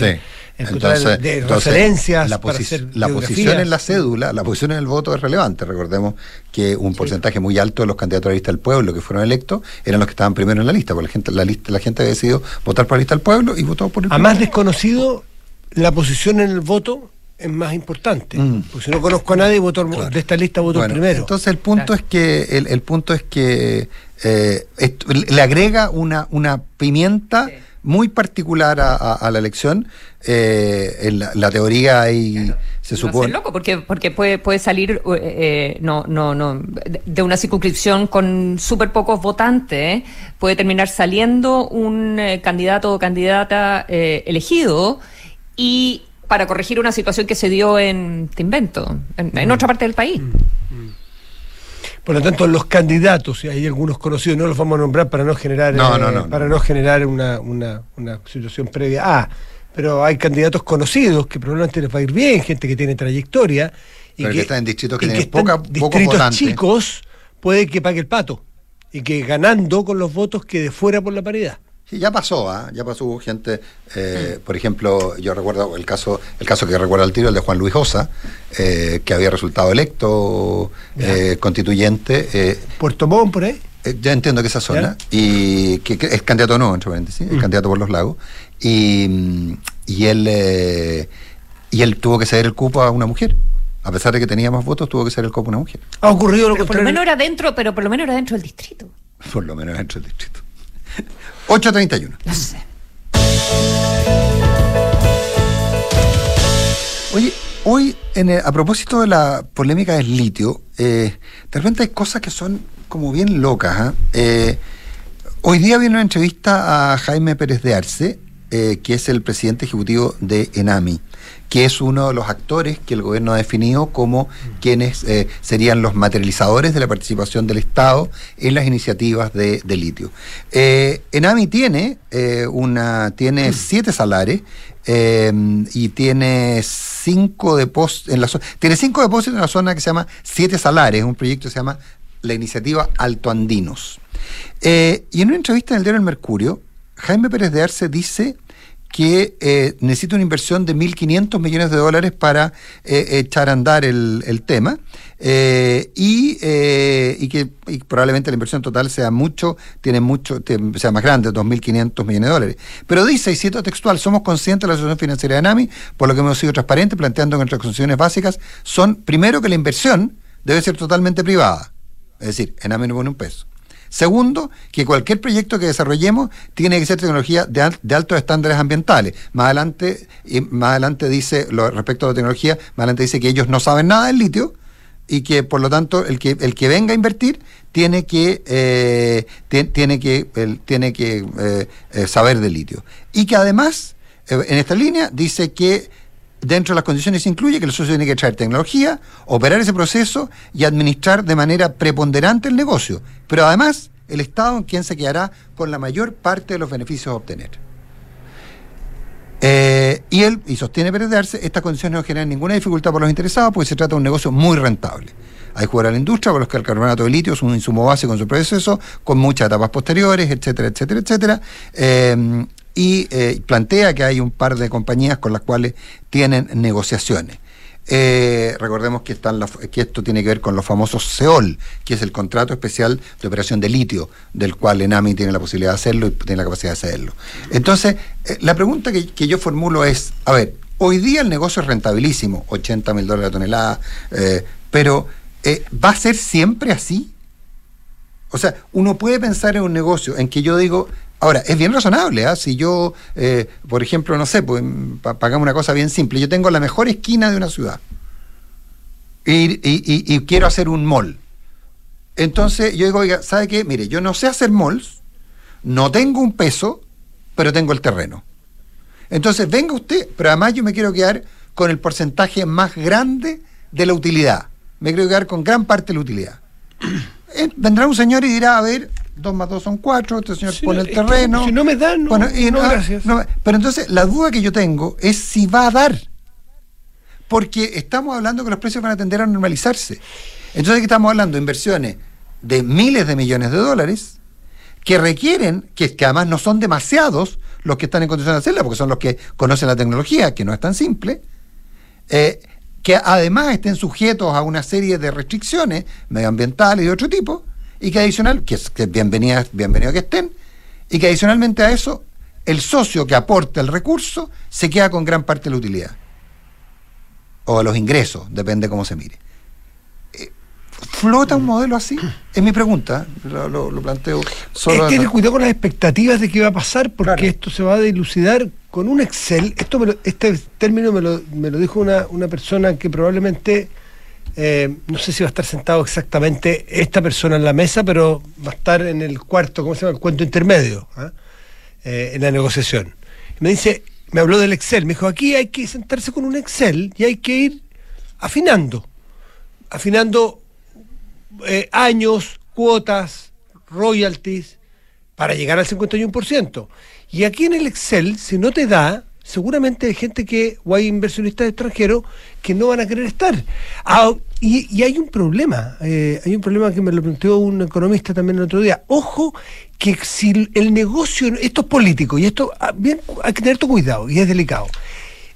S3: encontrar de referencias.
S4: La, la posición en la cédula, la posición en el voto es relevante. Recordemos que un porcentaje muy alto de los candidatos a la lista del pueblo que fueron electos eran los que estaban primero en la lista, porque la gente, la lista, la gente había decidido votar por la lista del pueblo y votó por el
S3: A más desconocido la posición en el voto es más importante. Mm. Porque si no conozco a nadie, voto de esta lista voto primero.
S4: Entonces el punto es que el, punto es que eh, le agrega una, una pimienta muy particular a, la elección. Eh, en la, teoría hay se supone.
S1: loco porque porque puede puede salir eh, no no no de una circunscripción con súper pocos votantes puede terminar saliendo un candidato o candidata elegido y para corregir una situación que se dio en, te invento, en, mm. otra parte del país. Mm, mm.
S3: Por lo tanto, los candidatos, y hay algunos conocidos, no los vamos a nombrar para no generar, eh, para no generar una, una, una situación previa. Ah, pero hay candidatos conocidos que probablemente les va a ir bien, gente que tiene trayectoria.
S4: Y que, están en distritos que tienen poca,
S3: distritos chicos, puede que pague el pato. Y que ganando con los votos quede fuera por la paridad.
S4: Sí, ya pasó, ¿ah? ya pasó hubo gente, eh, por ejemplo, yo recuerdo el caso, el caso que recuerdo al tiro, el de Juan Luis Osa, eh, que había resultado electo eh, constituyente.
S3: Puerto Montt, por ahí.
S4: ya entiendo que esa zona, y que, es candidato nuevo, entre paréntesis, es mm. candidato por los lagos, y, y él y él tuvo que ceder el cupo a una mujer. A pesar de que tenía más votos, tuvo que ceder el cupo a una mujer.
S3: Ha ocurrido lo
S1: Por lo menos era dentro, pero por lo menos era dentro del distrito.
S4: Por lo menos dentro del distrito. 8.31. No sé. Oye, hoy, en a propósito de la polémica del litio, eh, de repente hay cosas que son como bien locas. ¿ah? Eh, hoy día viene una entrevista a Jaime Pérez de Arce, eh, que es el presidente ejecutivo de Enami que es uno de los actores que el gobierno ha definido como quienes eh, serían los materializadores de la participación del Estado en las iniciativas de, litio. Eh, Enami tiene eh, una tiene siete salares y tiene cinco depósitos en la tiene cinco depósitos en la zona que se llama Siete Salares, un proyecto que se llama la iniciativa Alto Andinos. y en una entrevista en el diario El Mercurio, Jaime Pérez de Arce dice que eh, necesita una inversión de 1.500 millones de dólares para eh, echar a andar el, tema eh, y, que probablemente la inversión total sea mucho, tiene mucho, sea más grande, 2.500 millones de dólares. Pero dice, y cito textual, somos conscientes de la situación financiera de ANAMI, por lo que hemos sido transparentes, planteando que nuestras condiciones básicas son, primero, que la inversión debe ser totalmente privada. Es decir, ANAMI no pone un peso. Segundo, que cualquier proyecto que desarrollemos tiene que ser tecnología de, de altos estándares ambientales. Más adelante, más adelante dice, respecto a la tecnología, más adelante dice que ellos no saben nada del litio y que por lo tanto el que el que venga a invertir tiene que eh, tiene que tiene que eh, eh, saber del litio y que además en esta línea dice que dentro de las condiciones incluye que el socio tiene que traer tecnología, operar ese proceso y administrar de manera preponderante el negocio. Pero además, el Estado en quien se quedará con la mayor parte de los beneficios a obtener. Eh, y él, y sostiene perderse, estas condiciones no generan ninguna dificultad por los interesados porque se trata de un negocio muy rentable. Hay jugar a la industria por los que el carbonato de litio es un insumo básico en su proceso, con muchas etapas posteriores, etcétera, etcétera, etcétera. Eh, y eh, plantea que hay un par de compañías con las cuales tienen negociaciones. Eh, recordemos que, están que esto tiene que ver con los famosos SEOL, que es el contrato especial de operación de litio, del cual Enami tiene la posibilidad de hacerlo y tiene la capacidad de hacerlo. Entonces, eh, la pregunta que, yo formulo es, a ver, hoy día el negocio es rentabilísimo, 80 mil dólares la tonelada, pero ¿va a ser siempre así? O sea, uno puede pensar en un negocio en que yo digo, Ahora, es bien razonable, ¿ah? si yo, eh, por ejemplo, no sé, pues pagamos una cosa bien simple, yo tengo la mejor esquina de una ciudad y, quiero hacer un mall. Entonces yo digo, oiga, ¿sabe qué? Mire, yo no sé hacer malls, no tengo un peso, pero tengo el terreno. Entonces venga usted, pero además yo me quiero quedar con el porcentaje más grande de la utilidad. Me quiero quedar con gran parte de la utilidad. Eh, vendrá un señor y dirá, a ver, dos más dos son cuatro, este señor pone el terreno.
S3: si no me dan, no,
S4: bueno, y no, gracias. pero entonces la duda que yo tengo es si va a dar. porque estamos hablando que los precios van a tender a normalizarse. Entonces aquí estamos hablando de inversiones de miles de millones de dólares que requieren, que, que además no son demasiados los que están en condiciones de hacerla, porque son los que conocen la tecnología, que no es tan simple, eh, que además estén sujetos a una serie de restricciones medioambientales y de otro tipo, y que adicional, que es, que es bienvenida, bienvenido que estén, y que adicionalmente a eso, el socio que aporta el recurso se queda con gran parte de la utilidad. O los ingresos, depende cómo se mire. Eh, ¿Flota un modelo así? Es mi pregunta, lo, lo- lo planteo solo.
S3: es tener cuidado con las expectativas de qué va a pasar, porque
S4: Claro.
S3: esto se va a dilucidar con un Excel. Esto me lo- este término me lo, me lo dijo una, una persona que probablemente, eh, no sé si va a estar sentado exactamente esta persona en la mesa, pero va a estar en el cuarto, ¿cómo se llama? El cuento intermedio, ¿ah? Eh, en la negociación. Me dice, me habló del Excel, me dijo, aquí hay que sentarse con un Excel y hay que ir afinando, afinando eh, años, cuotas, royalties, para llegar al 51%. Y aquí en el Excel, si no te da, seguramente hay gente que, o hay inversionistas extranjeros que no van a querer estar. Ah, y, hay un problema, eh, hay un problema que me lo planteó un economista también el otro día. Ojo, que si el negocio, esto es político, y esto ah, bien, hay que tener todo cuidado, y es delicado.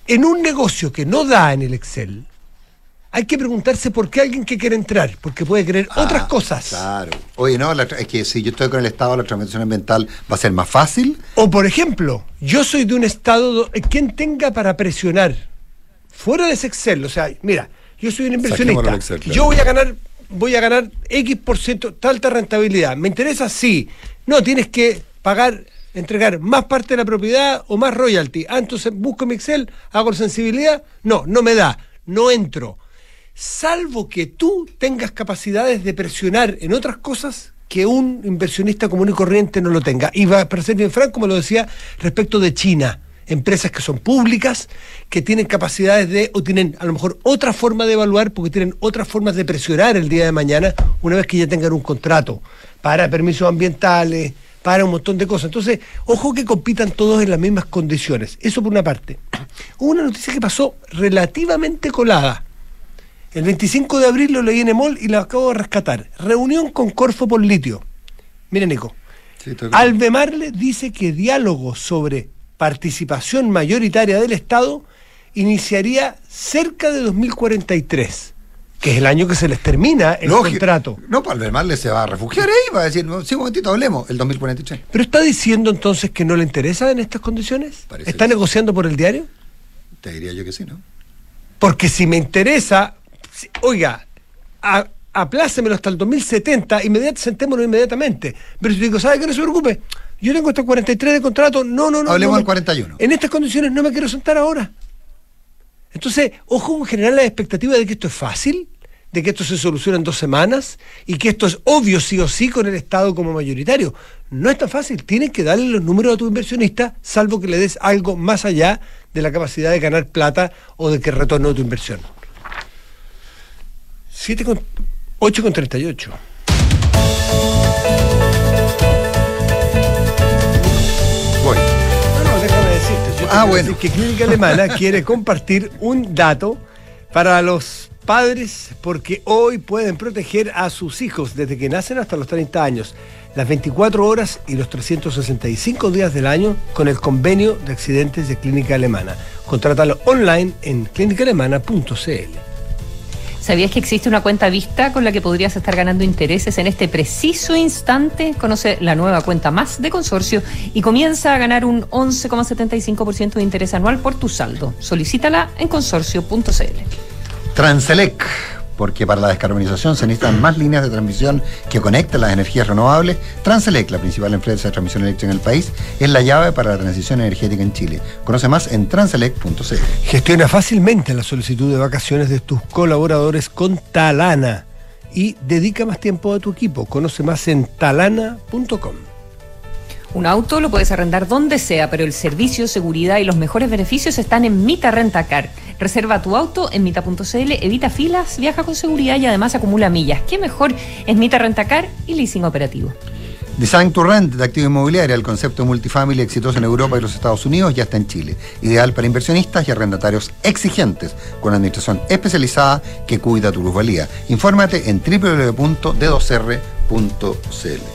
S3: En un negocio que no da en el Excel, hay que preguntarse por qué alguien que quiere entrar, porque puede querer
S4: Ah,
S3: otras cosas.
S4: Claro. Oye, no, la es que si yo estoy con el Estado, la transmisión ambiental va a ser más fácil.
S3: O por ejemplo, yo soy de un estado, do- quien tenga para presionar, fuera de ese Excel, o sea, mira, yo soy un inversionista,
S4: Excel, claro.
S3: yo voy a ganar, voy a ganar X por ciento, alta rentabilidad, ¿me interesa? Sí. No, tienes que pagar, entregar más parte de la propiedad o más royalty. Ah, entonces busco mi Excel, hago sensibilidad, no, no me da, no entro. Salvo que tú tengas capacidades de presionar en otras cosas que un inversionista común y corriente no lo tenga. Y va, para ser bien franco, como lo decía, respecto de China, empresas que son públicas, que tienen capacidades de, o tienen a lo mejor otra forma de evaluar, porque tienen otras formas de presionar el día de mañana, una vez que ya tengan un contrato para permisos ambientales, para un montón de cosas. Entonces, ojo que compitan todos en las mismas condiciones. Eso por una parte. Hubo una noticia que pasó relativamente colada. El 25 de abril lo leí en Emol y lo acabo de rescatar. Reunión con Corfo por litio. Mira, Nico. Albemarle dice que diálogo sobre participación mayoritaria del Estado iniciaría cerca de 2043, que es el año que se les termina el
S4: Lógico.
S3: contrato.
S4: No, para Albemarle se va a refugiar ahí, va a decir, sí, un momentito, hablemos, el 2043.
S3: Pero está diciendo entonces que no le interesa en estas condiciones.
S4: Parece
S3: ¿Está
S4: sí.
S3: negociando por el diario?
S4: Te diría yo que sí, ¿no?
S3: Porque si me interesa, oiga, a- aplácemelo hasta el 2070, inmediat, sentémonos inmediatamente. Pero si digo, ¿sabe qué? No se preocupe. Yo tengo hasta 43 de contrato. No, no, no.
S4: Hablemos
S3: no
S4: del 41.
S3: En estas condiciones no me quiero sentar ahora. Entonces, ojo con generar la expectativa de que esto es fácil, de que esto se soluciona en dos semanas y que esto es obvio sí o sí con el Estado como mayoritario. No es tan fácil. Tienes que darle los números a tu inversionista, salvo que le des algo más allá de la capacidad de ganar plata o de que retorne tu inversión. 7 con, 8 con 38.
S4: Voy.
S3: No, no, déjame decirte. Yo
S4: Ah, bueno.
S3: que Clínica Alemana quiere compartir un dato para los padres porque hoy pueden proteger a sus hijos desde que nacen hasta los 30 años, las 24 horas y los 365 días del año con el convenio de accidentes de Clínica Alemana. Contrátalo online en clínicaalemana.cl.
S1: ¿Sabías que existe una cuenta vista con la que podrías estar ganando intereses en este preciso instante? Conoce la nueva cuenta más de consorcio y comienza a ganar un 11,75% de interés anual por tu saldo. Solicítala en consorcio.cl.
S4: Transelec, porque para la descarbonización se necesitan más líneas de transmisión que conecten las energías renovables. Transelec, la principal empresa de transmisión eléctrica en el país, es la llave para la transición energética en Chile. Conoce más en transelec.cl.
S3: Gestiona fácilmente la solicitud de vacaciones de tus colaboradores con Talana y dedica más tiempo a tu equipo. Conoce más en talana.com.
S1: Un auto lo puedes arrendar donde sea, pero el servicio, seguridad y los mejores beneficios están en Mita Rentacar. Reserva tu auto en mita.cl, evita filas, viaja con seguridad y además acumula millas. ¿Qué mejor es Mita Rentacar y leasing operativo?
S4: Design to Rent de activo inmobiliaria, el concepto multifamily exitoso en Europa y los Estados Unidos, ya está en Chile. Ideal para inversionistas y arrendatarios exigentes, con administración especializada que cuida tu plusvalía. Infórmate en www.d2r.cl.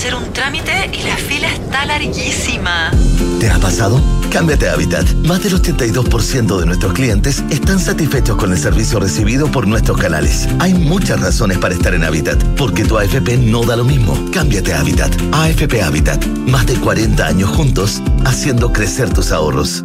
S5: hacer un trámite y la fila está larguísima.
S6: ¿Te ha pasado? Cámbiate a Habitat. Más del 82% de nuestros clientes están satisfechos con el servicio recibido por nuestros canales. Hay muchas razones para estar en Habitat, porque tu AFP no da lo mismo. Cámbiate a Habitat. AFP Habitat. Más de 40 años juntos, haciendo crecer tus ahorros.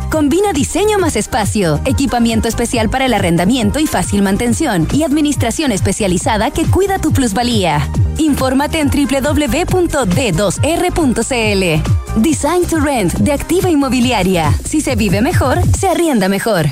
S7: Combina diseño más espacio, equipamiento especial para el arrendamiento y fácil mantención, y administración especializada que cuida tu plusvalía. Infórmate en www.d2r.cl. Design to Rent de Activa Inmobiliaria. Si se vive mejor, se arrienda mejor.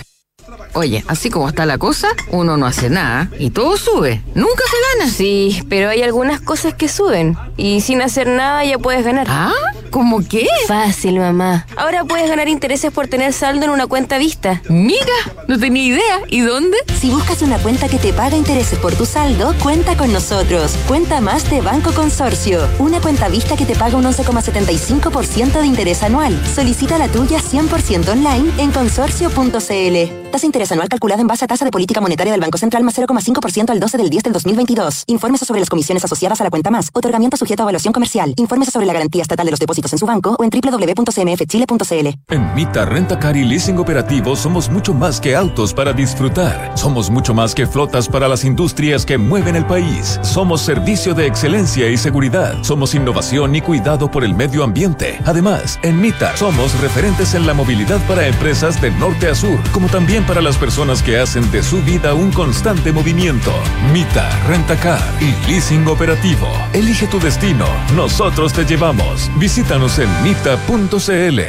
S8: Oye, así como está la cosa, uno no hace nada y todo sube. Nunca se gana.
S9: Sí, pero hay algunas cosas que suben. Y sin hacer nada ya puedes ganar.
S8: ¿Ah? ¿Cómo qué?
S9: Fácil, mamá. Ahora puedes ganar intereses por tener saldo en una cuenta vista.
S8: Miga, no tenía idea. ¿Y dónde?
S10: Si buscas una cuenta que te paga intereses por tu saldo, cuenta con nosotros. Cuenta más de Banco Consorcio. Una cuenta vista que te paga un 11,75% de interés anual. Solicita la tuya 100% online en consorcio.cl. Tasa interés anual calculada en base a tasa de política monetaria del Banco Central más 0,5% al 12 del 10 del 2022. Infórmese sobre las comisiones asociadas a la cuenta más. Otorgamiento sujeto a evaluación comercial. Infórmese sobre la garantía estatal de los depósitos en su banco o en www.cmfchile.cl.
S11: En Mita Renta Car y Leasing Operativo somos mucho más que autos para disfrutar. Somos mucho más que flotas para las industrias que mueven el país. Somos servicio de excelencia y seguridad. Somos innovación y cuidado por el medio ambiente. Además, en Mita somos referentes en la movilidad para empresas de norte a sur, como también para las personas que hacen de su vida un constante movimiento. Mita Renta Car y Leasing Operativo. Elige tu destino. Nosotros te llevamos. Visítanos en mita.cl.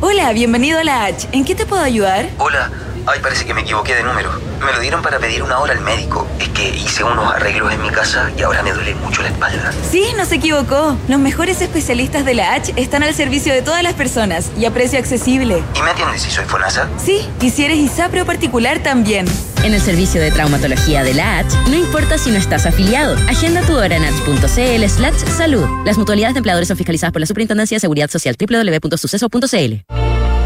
S12: Hola, bienvenido a la H. ¿En qué te puedo ayudar?
S13: Hola. Ay, parece que me equivoqué de número. Me lo dieron para pedir una hora al médico. Es que hice unos arreglos en mi casa y ahora me duele mucho la espalda.
S12: Sí, no se equivocó. Los mejores especialistas de la H están al servicio de todas las personas y a precio accesible.
S13: ¿Y me atiendes si soy FONASA?
S12: Sí, y si eres ISAPRE o particular también.
S7: En el servicio de traumatología de la H, no importa si no estás afiliado. Agenda tu hora en h.cl slash salud. Las mutualidades de empleadores son fiscalizadas por la Superintendencia de Seguridad Social www.suceso.cl.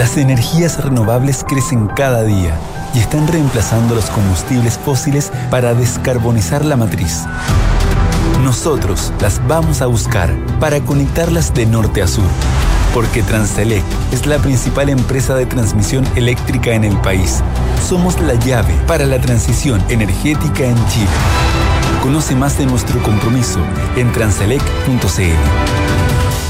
S14: Las energías renovables crecen cada día y están reemplazando los combustibles fósiles para descarbonizar la matriz. Nosotros las vamos a buscar para conectarlas de norte a sur, porque Transelec es la principal empresa de transmisión eléctrica en el país. Somos la llave para la transición energética en Chile. Conoce más de nuestro compromiso en transelec.cl.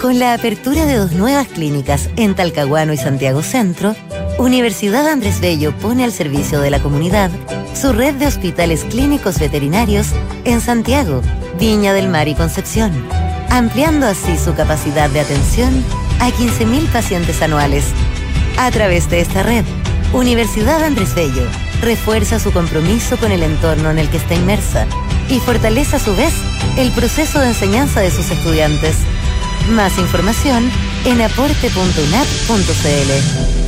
S10: Con la apertura de dos nuevas clínicas en Talcahuano y Santiago Centro, Universidad Andrés Bello pone al servicio de la comunidad su red de hospitales clínicos veterinarios en Santiago, Viña del Mar y Concepción, ampliando así su capacidad de atención a 15.000 pacientes anuales. A través de esta red, Universidad Andrés Bello refuerza su compromiso con el entorno en el que está inmersa y fortalece a su vez el proceso de enseñanza de sus estudiantes
S7: Más información en aporte.unap.cl.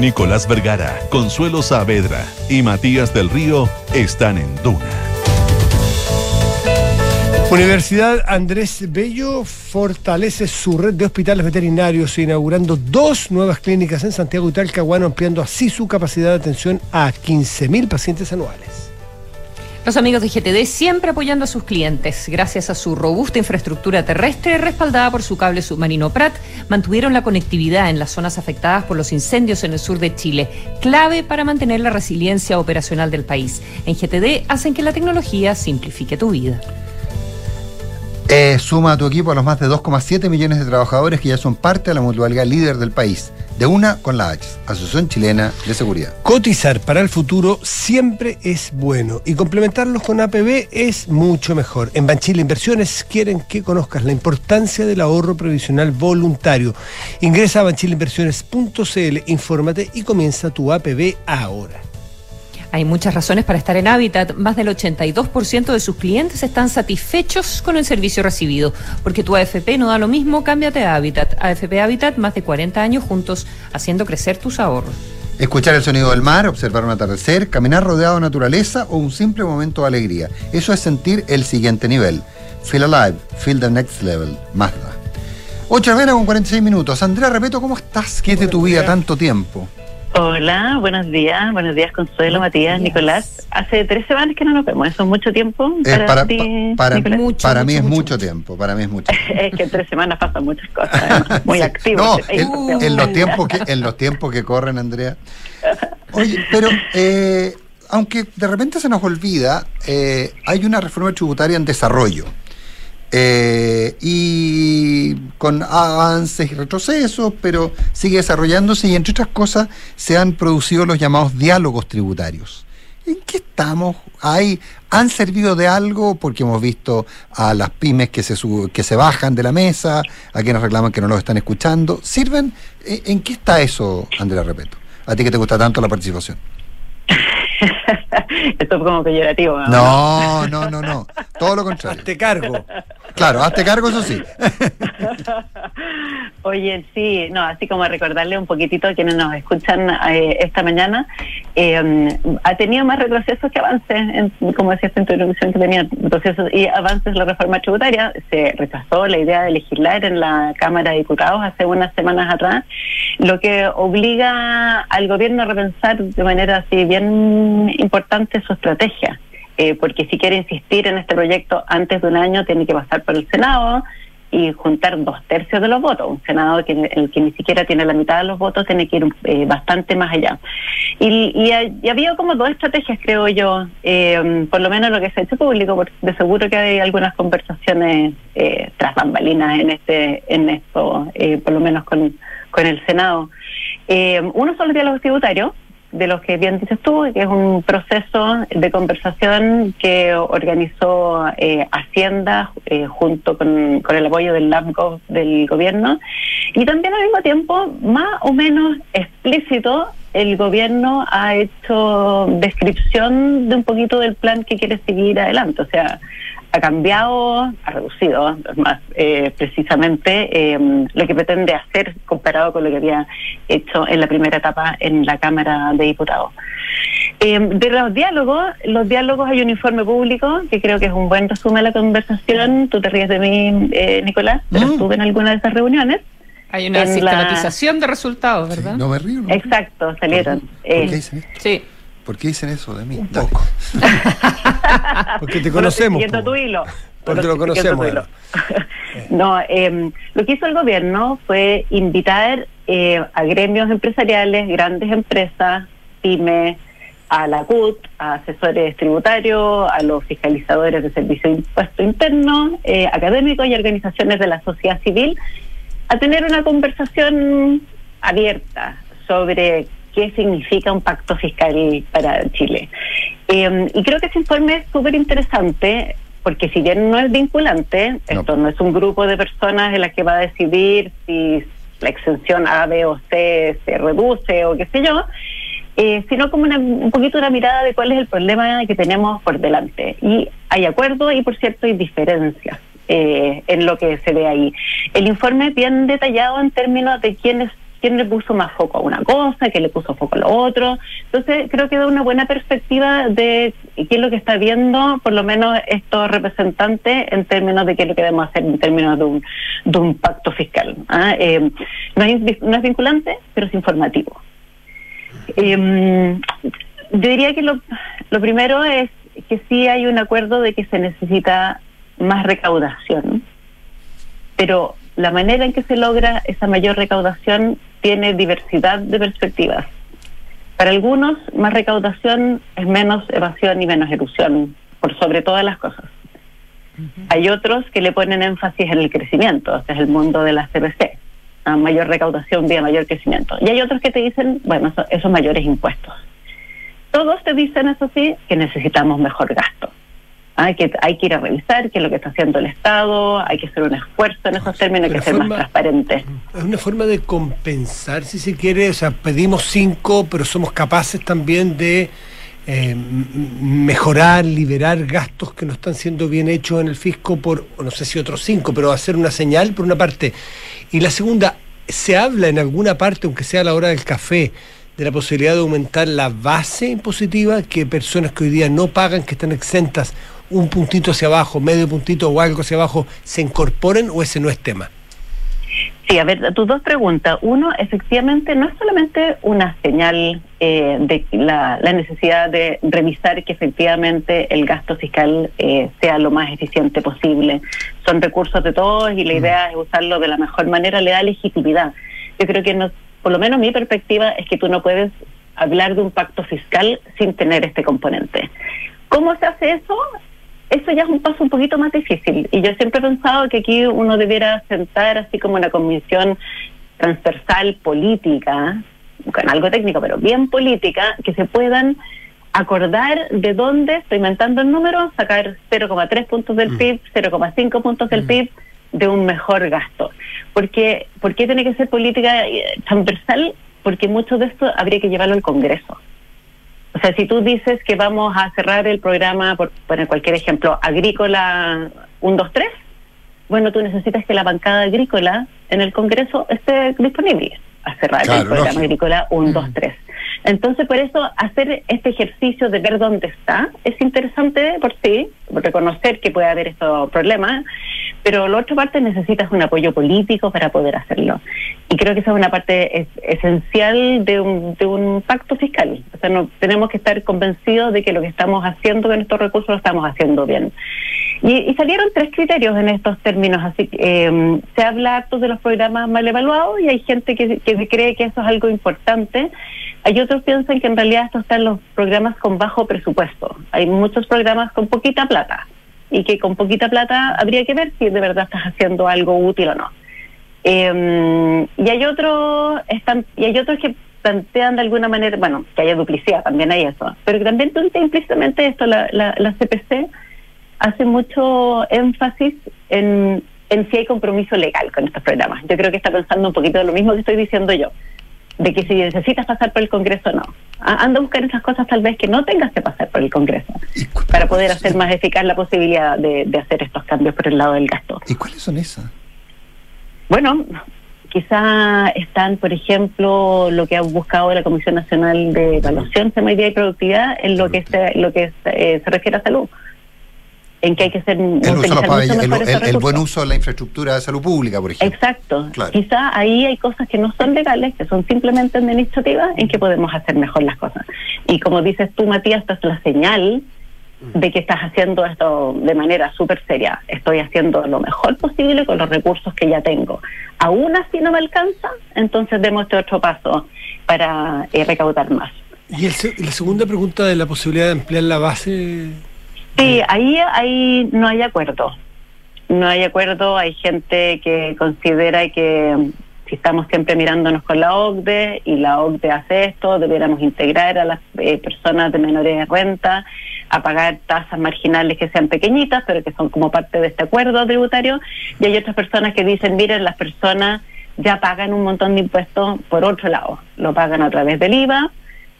S2: Nicolás Vergara, Consuelo Saavedra y Matías del Río están en Duna.
S3: Universidad Andrés Bello fortalece su red de hospitales veterinarios, inaugurando dos nuevas clínicas en Santiago y Talcahuano, ampliando así su capacidad de atención a 15.000 pacientes anuales.
S1: Los amigos de GTD siempre apoyando a sus clientes. Gracias a su robusta infraestructura terrestre respaldada por su cable submarino Prat, mantuvieron la conectividad en las zonas afectadas por los incendios en el sur de Chile, clave para mantener la resiliencia operacional del país. En GTD hacen que la tecnología simplifique tu vida.
S4: Eh, suma a tu equipo a los más de 2,7 millones de trabajadores que ya son parte de la mutualidad líder del país. De una con la H, Asociación Chilena de Seguridad.
S3: Cotizar para el futuro siempre es bueno y complementarlos con APB es mucho mejor. En Banchile Inversiones quieren que conozcas la importancia del ahorro previsional voluntario. Ingresa a banchileinversiones.cl, infórmate y comienza tu APB ahora.
S1: Hay muchas razones para estar en Habitat. Más del 82% de sus clientes están satisfechos con el servicio recibido. Porque tu AFP no da lo mismo, cámbiate a Habitat. AFP Habitat, más de 40 años juntos, haciendo crecer tus ahorros.
S4: Escuchar el sonido del mar, observar un atardecer, caminar rodeado de naturaleza o un simple momento de alegría. Eso es sentir el siguiente nivel. Feel alive, feel the next level. Mazda. 8 de la con 46 minutos. Andrea, repito, ¿cómo estás? ¿Qué es de tu vida tanto tiempo?
S15: Hola, buenos días, buenos días Consuelo, Matías, Nicolás. Hace tres semanas que no nos vemos, eso es mucho tiempo
S4: Eh,
S15: para,
S4: para,
S15: ti,
S4: para, para mí es mucho tiempo, para mí es mucho.
S15: es que en tres semanas pasan muchas cosas, además, muy activo.
S4: No, en los tiempos que, en los tiempos que corren, Andrea. Oye, pero eh, aunque de repente se nos olvida, eh, hay una reforma tributaria en desarrollo. Eh, y con avances y retrocesos, pero sigue desarrollándose y entre otras cosas se han producido los llamados diálogos tributarios. ¿En qué estamos? ¿Hay, ¿Han servido de algo? Porque hemos visto a las pymes que se, sub- que se bajan de la mesa, a quienes reclaman que no los están escuchando. ¿Sirven? ¿En en qué está eso, Andrea Repeto? A ti que te gusta tanto la participación.
S15: Esto es como peyorativo. ¿no?
S4: No, no, no, no. Todo lo contrario.
S3: Te cargo.
S4: Claro, hazte cargo, eso sí.
S15: Oye, sí, no, así como recordarle un poquitito a quienes nos escuchan eh, esta mañana, eh, ha tenido más retrocesos que avances, como decías en tu introducción, que tenía retrocesos y avances la reforma tributaria. Se rechazó la idea de legislar en la Cámara de Diputados hace unas semanas atrás, lo que obliga al gobierno a repensar de manera así bien importante su estrategia. Eh, porque si quiere insistir en este proyecto antes de un año, tiene que pasar por el Senado y juntar dos tercios de los votos. Un Senado que, el que ni siquiera tiene la mitad de los votos tiene que ir eh, bastante más allá. Y, y, y había como dos estrategias, creo yo, eh, por lo menos lo que se ha hecho público, por- de seguro que hay algunas conversaciones eh, tras bambalinas en este en esto, eh, por lo menos con, con el Senado. Eh, uno son los diálogos tributarios, de los que bien dices tú, que es un proceso de conversación que organizó eh, Hacienda eh, junto con, con el apoyo del LabGov del gobierno. Y también al mismo tiempo, más o menos explícito, el gobierno ha hecho descripción de un poquito del plan que quiere seguir adelante, o sea, ha cambiado, ha reducido, es más, eh, precisamente eh, lo que pretende hacer comparado con lo que había hecho en la primera etapa en la Cámara de Diputados. Eh, de los diálogos, los diálogos hay un informe público que creo que es un buen resumen de la conversación. Tú te ríes de mí, eh, Nicolás, pero estuve en alguna de esas reuniones.
S1: Hay una
S15: en la-
S1: sistematización de resultados, ¿verdad?
S4: No me río. ¿no?
S15: Exacto, salieron.
S4: ¿Por qué
S15: Eh,
S4: dicen esto?
S1: Sí.
S4: ¿Por qué dicen eso de mí? Un
S3: poco. Porque te
S15: bueno,
S3: conocemos. Po.
S15: tu hilo.
S3: Porque lo
S15: Bueno,
S3: conocemos.
S15: hilo. No, eh, lo que hizo el gobierno fue invitar eh, a gremios empresariales, grandes empresas, pymes, a la CUT, a asesores tributarios, a los fiscalizadores de servicio de impuesto interno, eh, académicos y organizaciones de la sociedad civil, a tener una conversación abierta sobre qué significa un pacto fiscal para Chile. Eh, y creo que ese informe es súper interesante porque si bien no es vinculante, esto no es un grupo de personas en las que va a decidir si la exención A, B o C se reduce o qué sé yo, eh, sino como una- un poquito una mirada de cuál es el problema que tenemos por delante. Y hay acuerdo y, por cierto, hay diferencias eh, en lo que se ve ahí. El informe es bien detallado en términos de quiénes quién le puso más foco a una cosa, quién le puso foco a lo otro. Entonces, creo que da una buena perspectiva de qué es lo que está viendo, por lo menos estos representantes, en términos de qué es lo que debemos hacer en términos de un, de un pacto fiscal. ¿ah? Eh, no, es, no es vinculante, pero es informativo. Eh, yo diría que lo, lo primero es que sí hay un acuerdo de que se necesita más recaudación, pero la manera en que se logra esa mayor recaudación tiene diversidad de perspectivas. Para algunos, más recaudación es menos evasión y menos elusión, por sobre todas las cosas. Hay otros que le ponen énfasis en el crecimiento, este es el mundo de las CPC, a mayor recaudación vía mayor crecimiento. Y hay otros que te dicen, bueno, eso- esos mayores impuestos. Todos te dicen, eso sí, que necesitamos mejor gasto. Hay que, hay que ir a revisar qué es lo que está haciendo el Estado, hay que hacer un esfuerzo en esos términos, hay que ser más transparente.
S3: Es una forma de compensar, si se quiere. O sea, pedimos cinco, pero somos capaces también de eh, mejorar, liberar gastos que no están siendo bien hechos en el fisco por, no sé si otros cinco, pero hacer una señal por una parte. Y la segunda, se habla en alguna parte, aunque sea a la hora del café, de la posibilidad de aumentar la base impositiva, que personas que hoy día no pagan, que están exentas, un puntito hacia abajo, medio puntito o algo hacia abajo, se incorporen o ese no es tema.
S15: Sí, a ver, tus dos preguntas. Uno, efectivamente, no es solamente una señal eh, de la, la necesidad de revisar que efectivamente el gasto fiscal eh, sea lo más eficiente posible. Son recursos de todos y la idea es usarlo de la mejor manera, le da legitimidad. Yo creo que, no, por lo menos mi perspectiva es que tú no puedes hablar de un pacto fiscal sin tener este componente. ¿Cómo se hace eso? Eso ya es un paso un poquito más difícil. Y yo siempre he pensado que aquí uno debiera sentar así como una comisión transversal política, con algo técnico, pero bien política, que se puedan acordar de dónde, estoy inventando el número, sacar 0,3 puntos del PIB, 0,5 puntos del PIB de un mejor gasto. Porque, ¿Por qué tiene que ser política eh, transversal? Porque mucho de esto habría que llevarlo al Congreso. O sea, si tú dices que vamos a cerrar el programa, por poner cualquier ejemplo, agrícola 1, 2, 3, bueno, tú necesitas que la bancada agrícola en el Congreso esté disponible a cerrar
S4: Claro,
S15: el programa
S4: lógico.
S15: agrícola 1, 2, 3. Entonces, por eso, hacer este ejercicio de ver dónde está es interesante por sí, reconocer que puede haber estos problemas, pero la otra parte necesitas un apoyo político para poder hacerlo. Y creo que esa es una parte es- esencial de un, de un pacto fiscal. O sea, no, tenemos que estar convencidos de que lo que estamos haciendo con estos recursos lo estamos haciendo bien. Y, y salieron tres criterios en estos términos. Así que eh, se habla harto de los programas mal evaluados y hay gente que, que cree que eso es algo importante. Hay otros que piensan que en realidad estos están los programas con bajo presupuesto. Hay muchos programas con poquita plata y que con poquita plata habría que ver si de verdad estás haciendo algo útil o no. Eh, y hay otros están y hay otros que plantean de alguna manera, bueno, que haya duplicidad, también hay eso, pero que también implícitamente esto, la, la, la CPC hace mucho énfasis en, en si hay compromiso legal con estos programas. Yo creo que está pensando un poquito de lo mismo que estoy diciendo yo, de que si necesitas pasar por el Congreso, no. Anda a buscar esas cosas tal vez que no tengas que pasar por el Congreso para poder hacer más eficaz la posibilidad de, de hacer estos cambios por el lado del gasto.
S4: ¿Y cuáles son esas?
S15: Bueno, quizá están, por ejemplo, lo que ha buscado la Comisión Nacional de Evaluación, Seguridad y Productividad en lo que se, lo que se, eh, se refiere a salud. En que hay que ser
S4: El, uso buen uso de la infraestructura de salud pública, por ejemplo.
S15: Exacto.
S4: Claro.
S15: Quizá ahí hay cosas que no son legales, que son simplemente administrativas, en que podemos hacer mejor las cosas. Y como dices tú, Matías, esta es la señal de que estás haciendo esto de manera súper seria. Estoy haciendo lo mejor posible con los recursos que ya tengo. Aún así no me alcanza, entonces demos este otro paso para eh, recaudar más.
S3: Y, el se- y la segunda pregunta de la posibilidad de emplear la base.
S15: Sí, ahí, ahí no hay acuerdo. No hay acuerdo. Hay gente que considera que mm, si estamos siempre mirándonos con la OCDE y la OCDE hace esto, debiéramos integrar a las eh, personas de menores renta a pagar tasas marginales que sean pequeñitas, pero que son como parte de este acuerdo tributario. Y hay otras personas que dicen, miren, las personas ya pagan un montón de impuestos por otro lado. Lo pagan a través del IVA,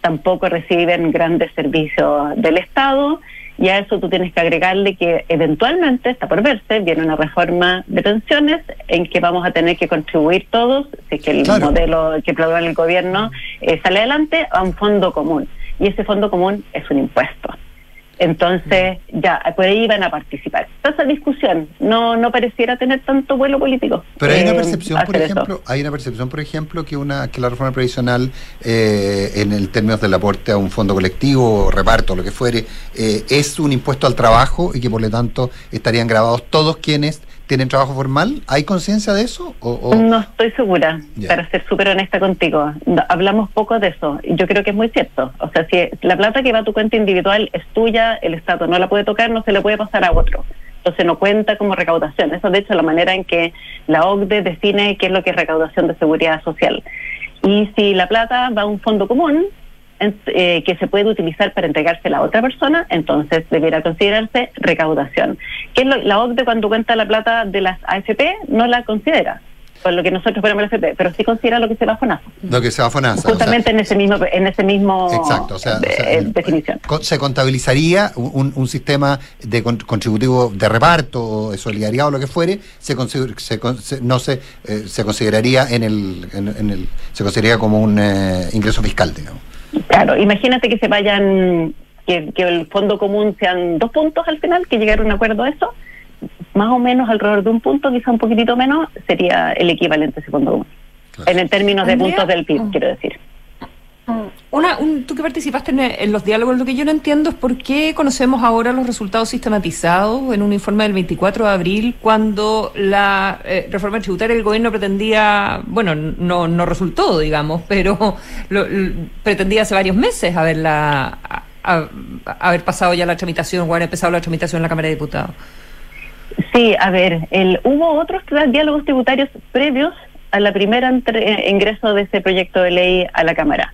S15: tampoco reciben grandes servicios del Estado y a eso tú tienes que agregarle que eventualmente, está por verse, viene una reforma de pensiones en que vamos a tener que contribuir todos, si es que el
S4: Claro.
S15: modelo que propone el gobierno eh, sale adelante, a un fondo común. Y ese fondo común es un impuesto. Entonces, ya, por ahí van a participar. Esa discusión no, no pareciera tener tanto vuelo político.
S4: Pero hay una
S15: eh,
S4: percepción, por
S15: eso.
S4: ejemplo, hay una percepción, por ejemplo, que una que la reforma previsional, eh, en el términos del aporte a un fondo colectivo, reparto, lo que fuere, eh, es un impuesto al trabajo y que por lo tanto estarían grabados todos quienes tienen trabajo formal. ¿Hay conciencia de eso? O, o-
S15: No estoy segura, para ser súper honesta contigo. No, hablamos poco de eso. Yo creo que es muy cierto. O sea, si la plata que va a tu cuenta individual es tuya, el Estado no la puede tocar, no se le puede pasar a otro. Entonces no cuenta como recaudación. Eso, de hecho, es la manera en que la OCDE define qué es lo que es recaudación de seguridad social. Y si la plata va a un fondo común, eh, que se puede utilizar para entregársela a otra persona, entonces debiera considerarse recaudación. Que es lo- la OCDE cuando cuenta la plata de las AFP no la considera, por lo que nosotros ponemos la AFP, pero sí considera lo que se va a FONASA.
S4: lo que se va a FONASA? O sea,
S15: Justamente en ese mismo en ese mismo
S4: Exacto, o sea, o sea,
S15: eh,
S4: el-
S15: definición.
S4: se contabilizaría un, un sistema de con- contributivo de reparto o de solidaridad o lo que fuere, se, con- se- no se eh, se consideraría en el, en, en el se consideraría como un eh, ingreso fiscal, digamos.
S15: Claro, imagínate que se vayan, que, que el fondo común sean dos puntos al final, que llegar a un acuerdo de eso, más o menos alrededor de un punto, quizá un poquitito menos, sería el equivalente a ese fondo común. En el términos de puntos del PIB, quiero decir.
S1: Una, un- tú que participaste en, en los diálogos, lo que yo no entiendo es por qué conocemos ahora los resultados sistematizados en un informe del 24 de abril cuando la eh, reforma tributaria del gobierno pretendía, bueno, no, no resultó, digamos, pero lo- pretendía hace varios meses haberla, a- a- haber pasado ya la tramitación o haber empezado la tramitación en la Cámara de Diputados.
S15: Sí, a ver, el, hubo otros diálogos tributarios previos a la primera entre- eh, ingreso de ese proyecto de ley a la Cámara.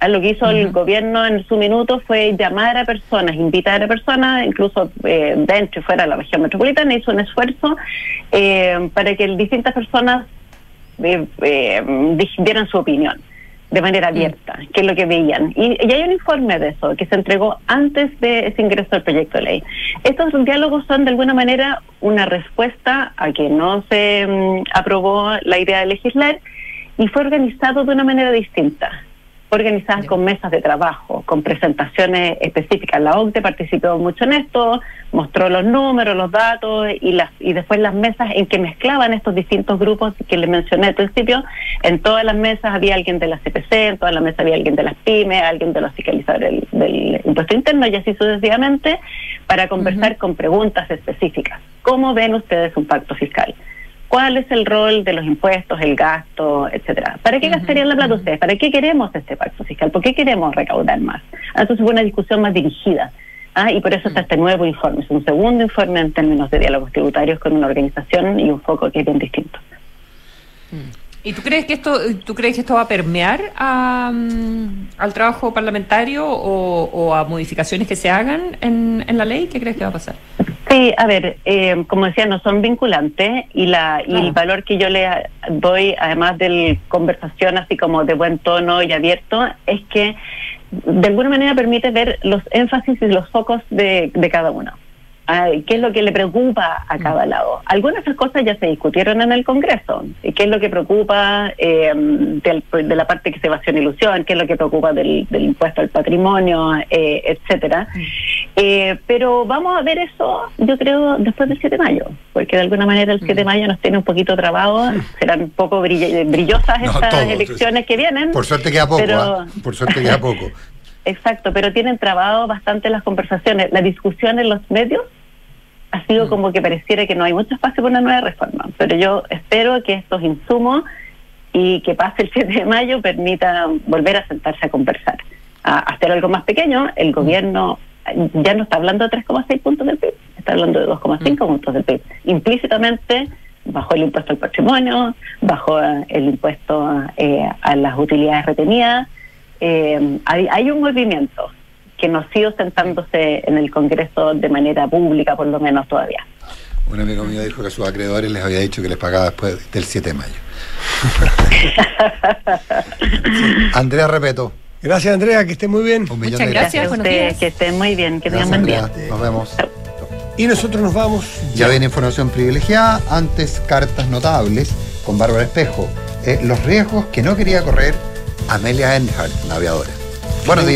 S15: A lo que hizo el gobierno en su minuto fue llamar a personas, invitar a personas, incluso eh, dentro y fuera de la región metropolitana, hizo un esfuerzo eh, para que distintas personas eh, eh, dieran su opinión de manera abierta, qué es lo que veían. Y, y hay un informe de eso que se entregó antes de ese ingreso al proyecto de ley. Estos diálogos son de alguna manera una respuesta a que no se mm, aprobó la idea de legislar y fue organizado de una manera distinta. Fue organizada con mesas de trabajo, con presentaciones específicas. La OCDE participó mucho en esto, mostró los números, los datos y, las, y después las mesas en que mezclaban estos distintos grupos que les mencioné al principio. En todas las mesas había alguien de la CPC, en todas las mesas había alguien de las pymes, alguien de los fiscalizadores del, del impuesto interno y así sucesivamente para conversar con preguntas específicas. ¿Cómo ven ustedes un pacto fiscal? ¿Cuál es el rol de los impuestos, el gasto, etcétera? ¿Para qué gastarían la plata ustedes? ¿Para qué queremos este pacto fiscal? ¿Por qué queremos recaudar más? Ah, Entonces fue una discusión más dirigida. Ah, y por eso está este nuevo informe, es un segundo informe en términos de diálogos tributarios con una organización y un foco que es bien distinto.
S1: ¿Y tú crees que esto, tú crees que esto va a permear a, mm, al trabajo parlamentario o, o a modificaciones que se hagan en, en la ley? ¿Qué crees que va a pasar?
S15: Sí, a ver, eh, como decía, no son vinculantes y la y el valor que yo le doy, además de conversación así como de buen tono y abierto, es que de alguna manera permite ver los énfasis y los focos de, de cada uno. ¿Qué es lo que le preocupa a cada lado? Algunas de esas cosas ya se discutieron en el Congreso. ¿Y ¿Qué es lo que preocupa eh, del- de la parte que se evasión e ilusión? ¿Qué es lo que preocupa del, del impuesto al patrimonio, eh, etcétera? Eh, pero vamos a ver eso, yo creo, después del 7 de mayo, porque de alguna manera el 7 de mayo nos tiene un poquito trabados. Serán un poco brill- brillosas
S4: No,
S15: estas elecciones que vienen.
S4: Por suerte queda poco,
S15: pero-
S4: ¿ah? Por suerte queda poco.
S15: Exacto, pero tienen trabado bastante las conversaciones. La discusión en los medios ha sido
S4: Mm.
S15: como que pareciera que no hay mucho espacio para una nueva reforma. Pero yo espero que estos insumos y que pase el 7 de mayo permitan volver a sentarse a conversar. A hacer algo más pequeño, el gobierno ya no está hablando de 3,6 puntos del PIB, está hablando de 2,5 puntos del PIB. Implícitamente bajó el impuesto al patrimonio, bajó eh, el impuesto eh, a las utilidades retenidas. Eh, hay, hay un movimiento que no ha sido sentándose en el Congreso de manera pública, por lo menos todavía.
S4: Un amigo mío dijo que a sus acreedores les había dicho que les pagaba después del 7 de mayo. Andrea Repeto.
S3: Gracias, Andrea, que esté muy bien.
S4: Un millón
S1: Muchas
S4: de
S1: gracias,
S15: A
S1: buenos
S15: ustedes,
S1: días.
S15: que estén muy bien, que tengan
S4: Gracias,
S15: buen día.
S4: Nos vemos.
S3: Y nosotros nos vamos.
S4: Ya viene información privilegiada, antes cartas notables con Bárbara Espejo. Eh, los riesgos que no quería correr Amelia Earhart, la aviadora. Buenos días.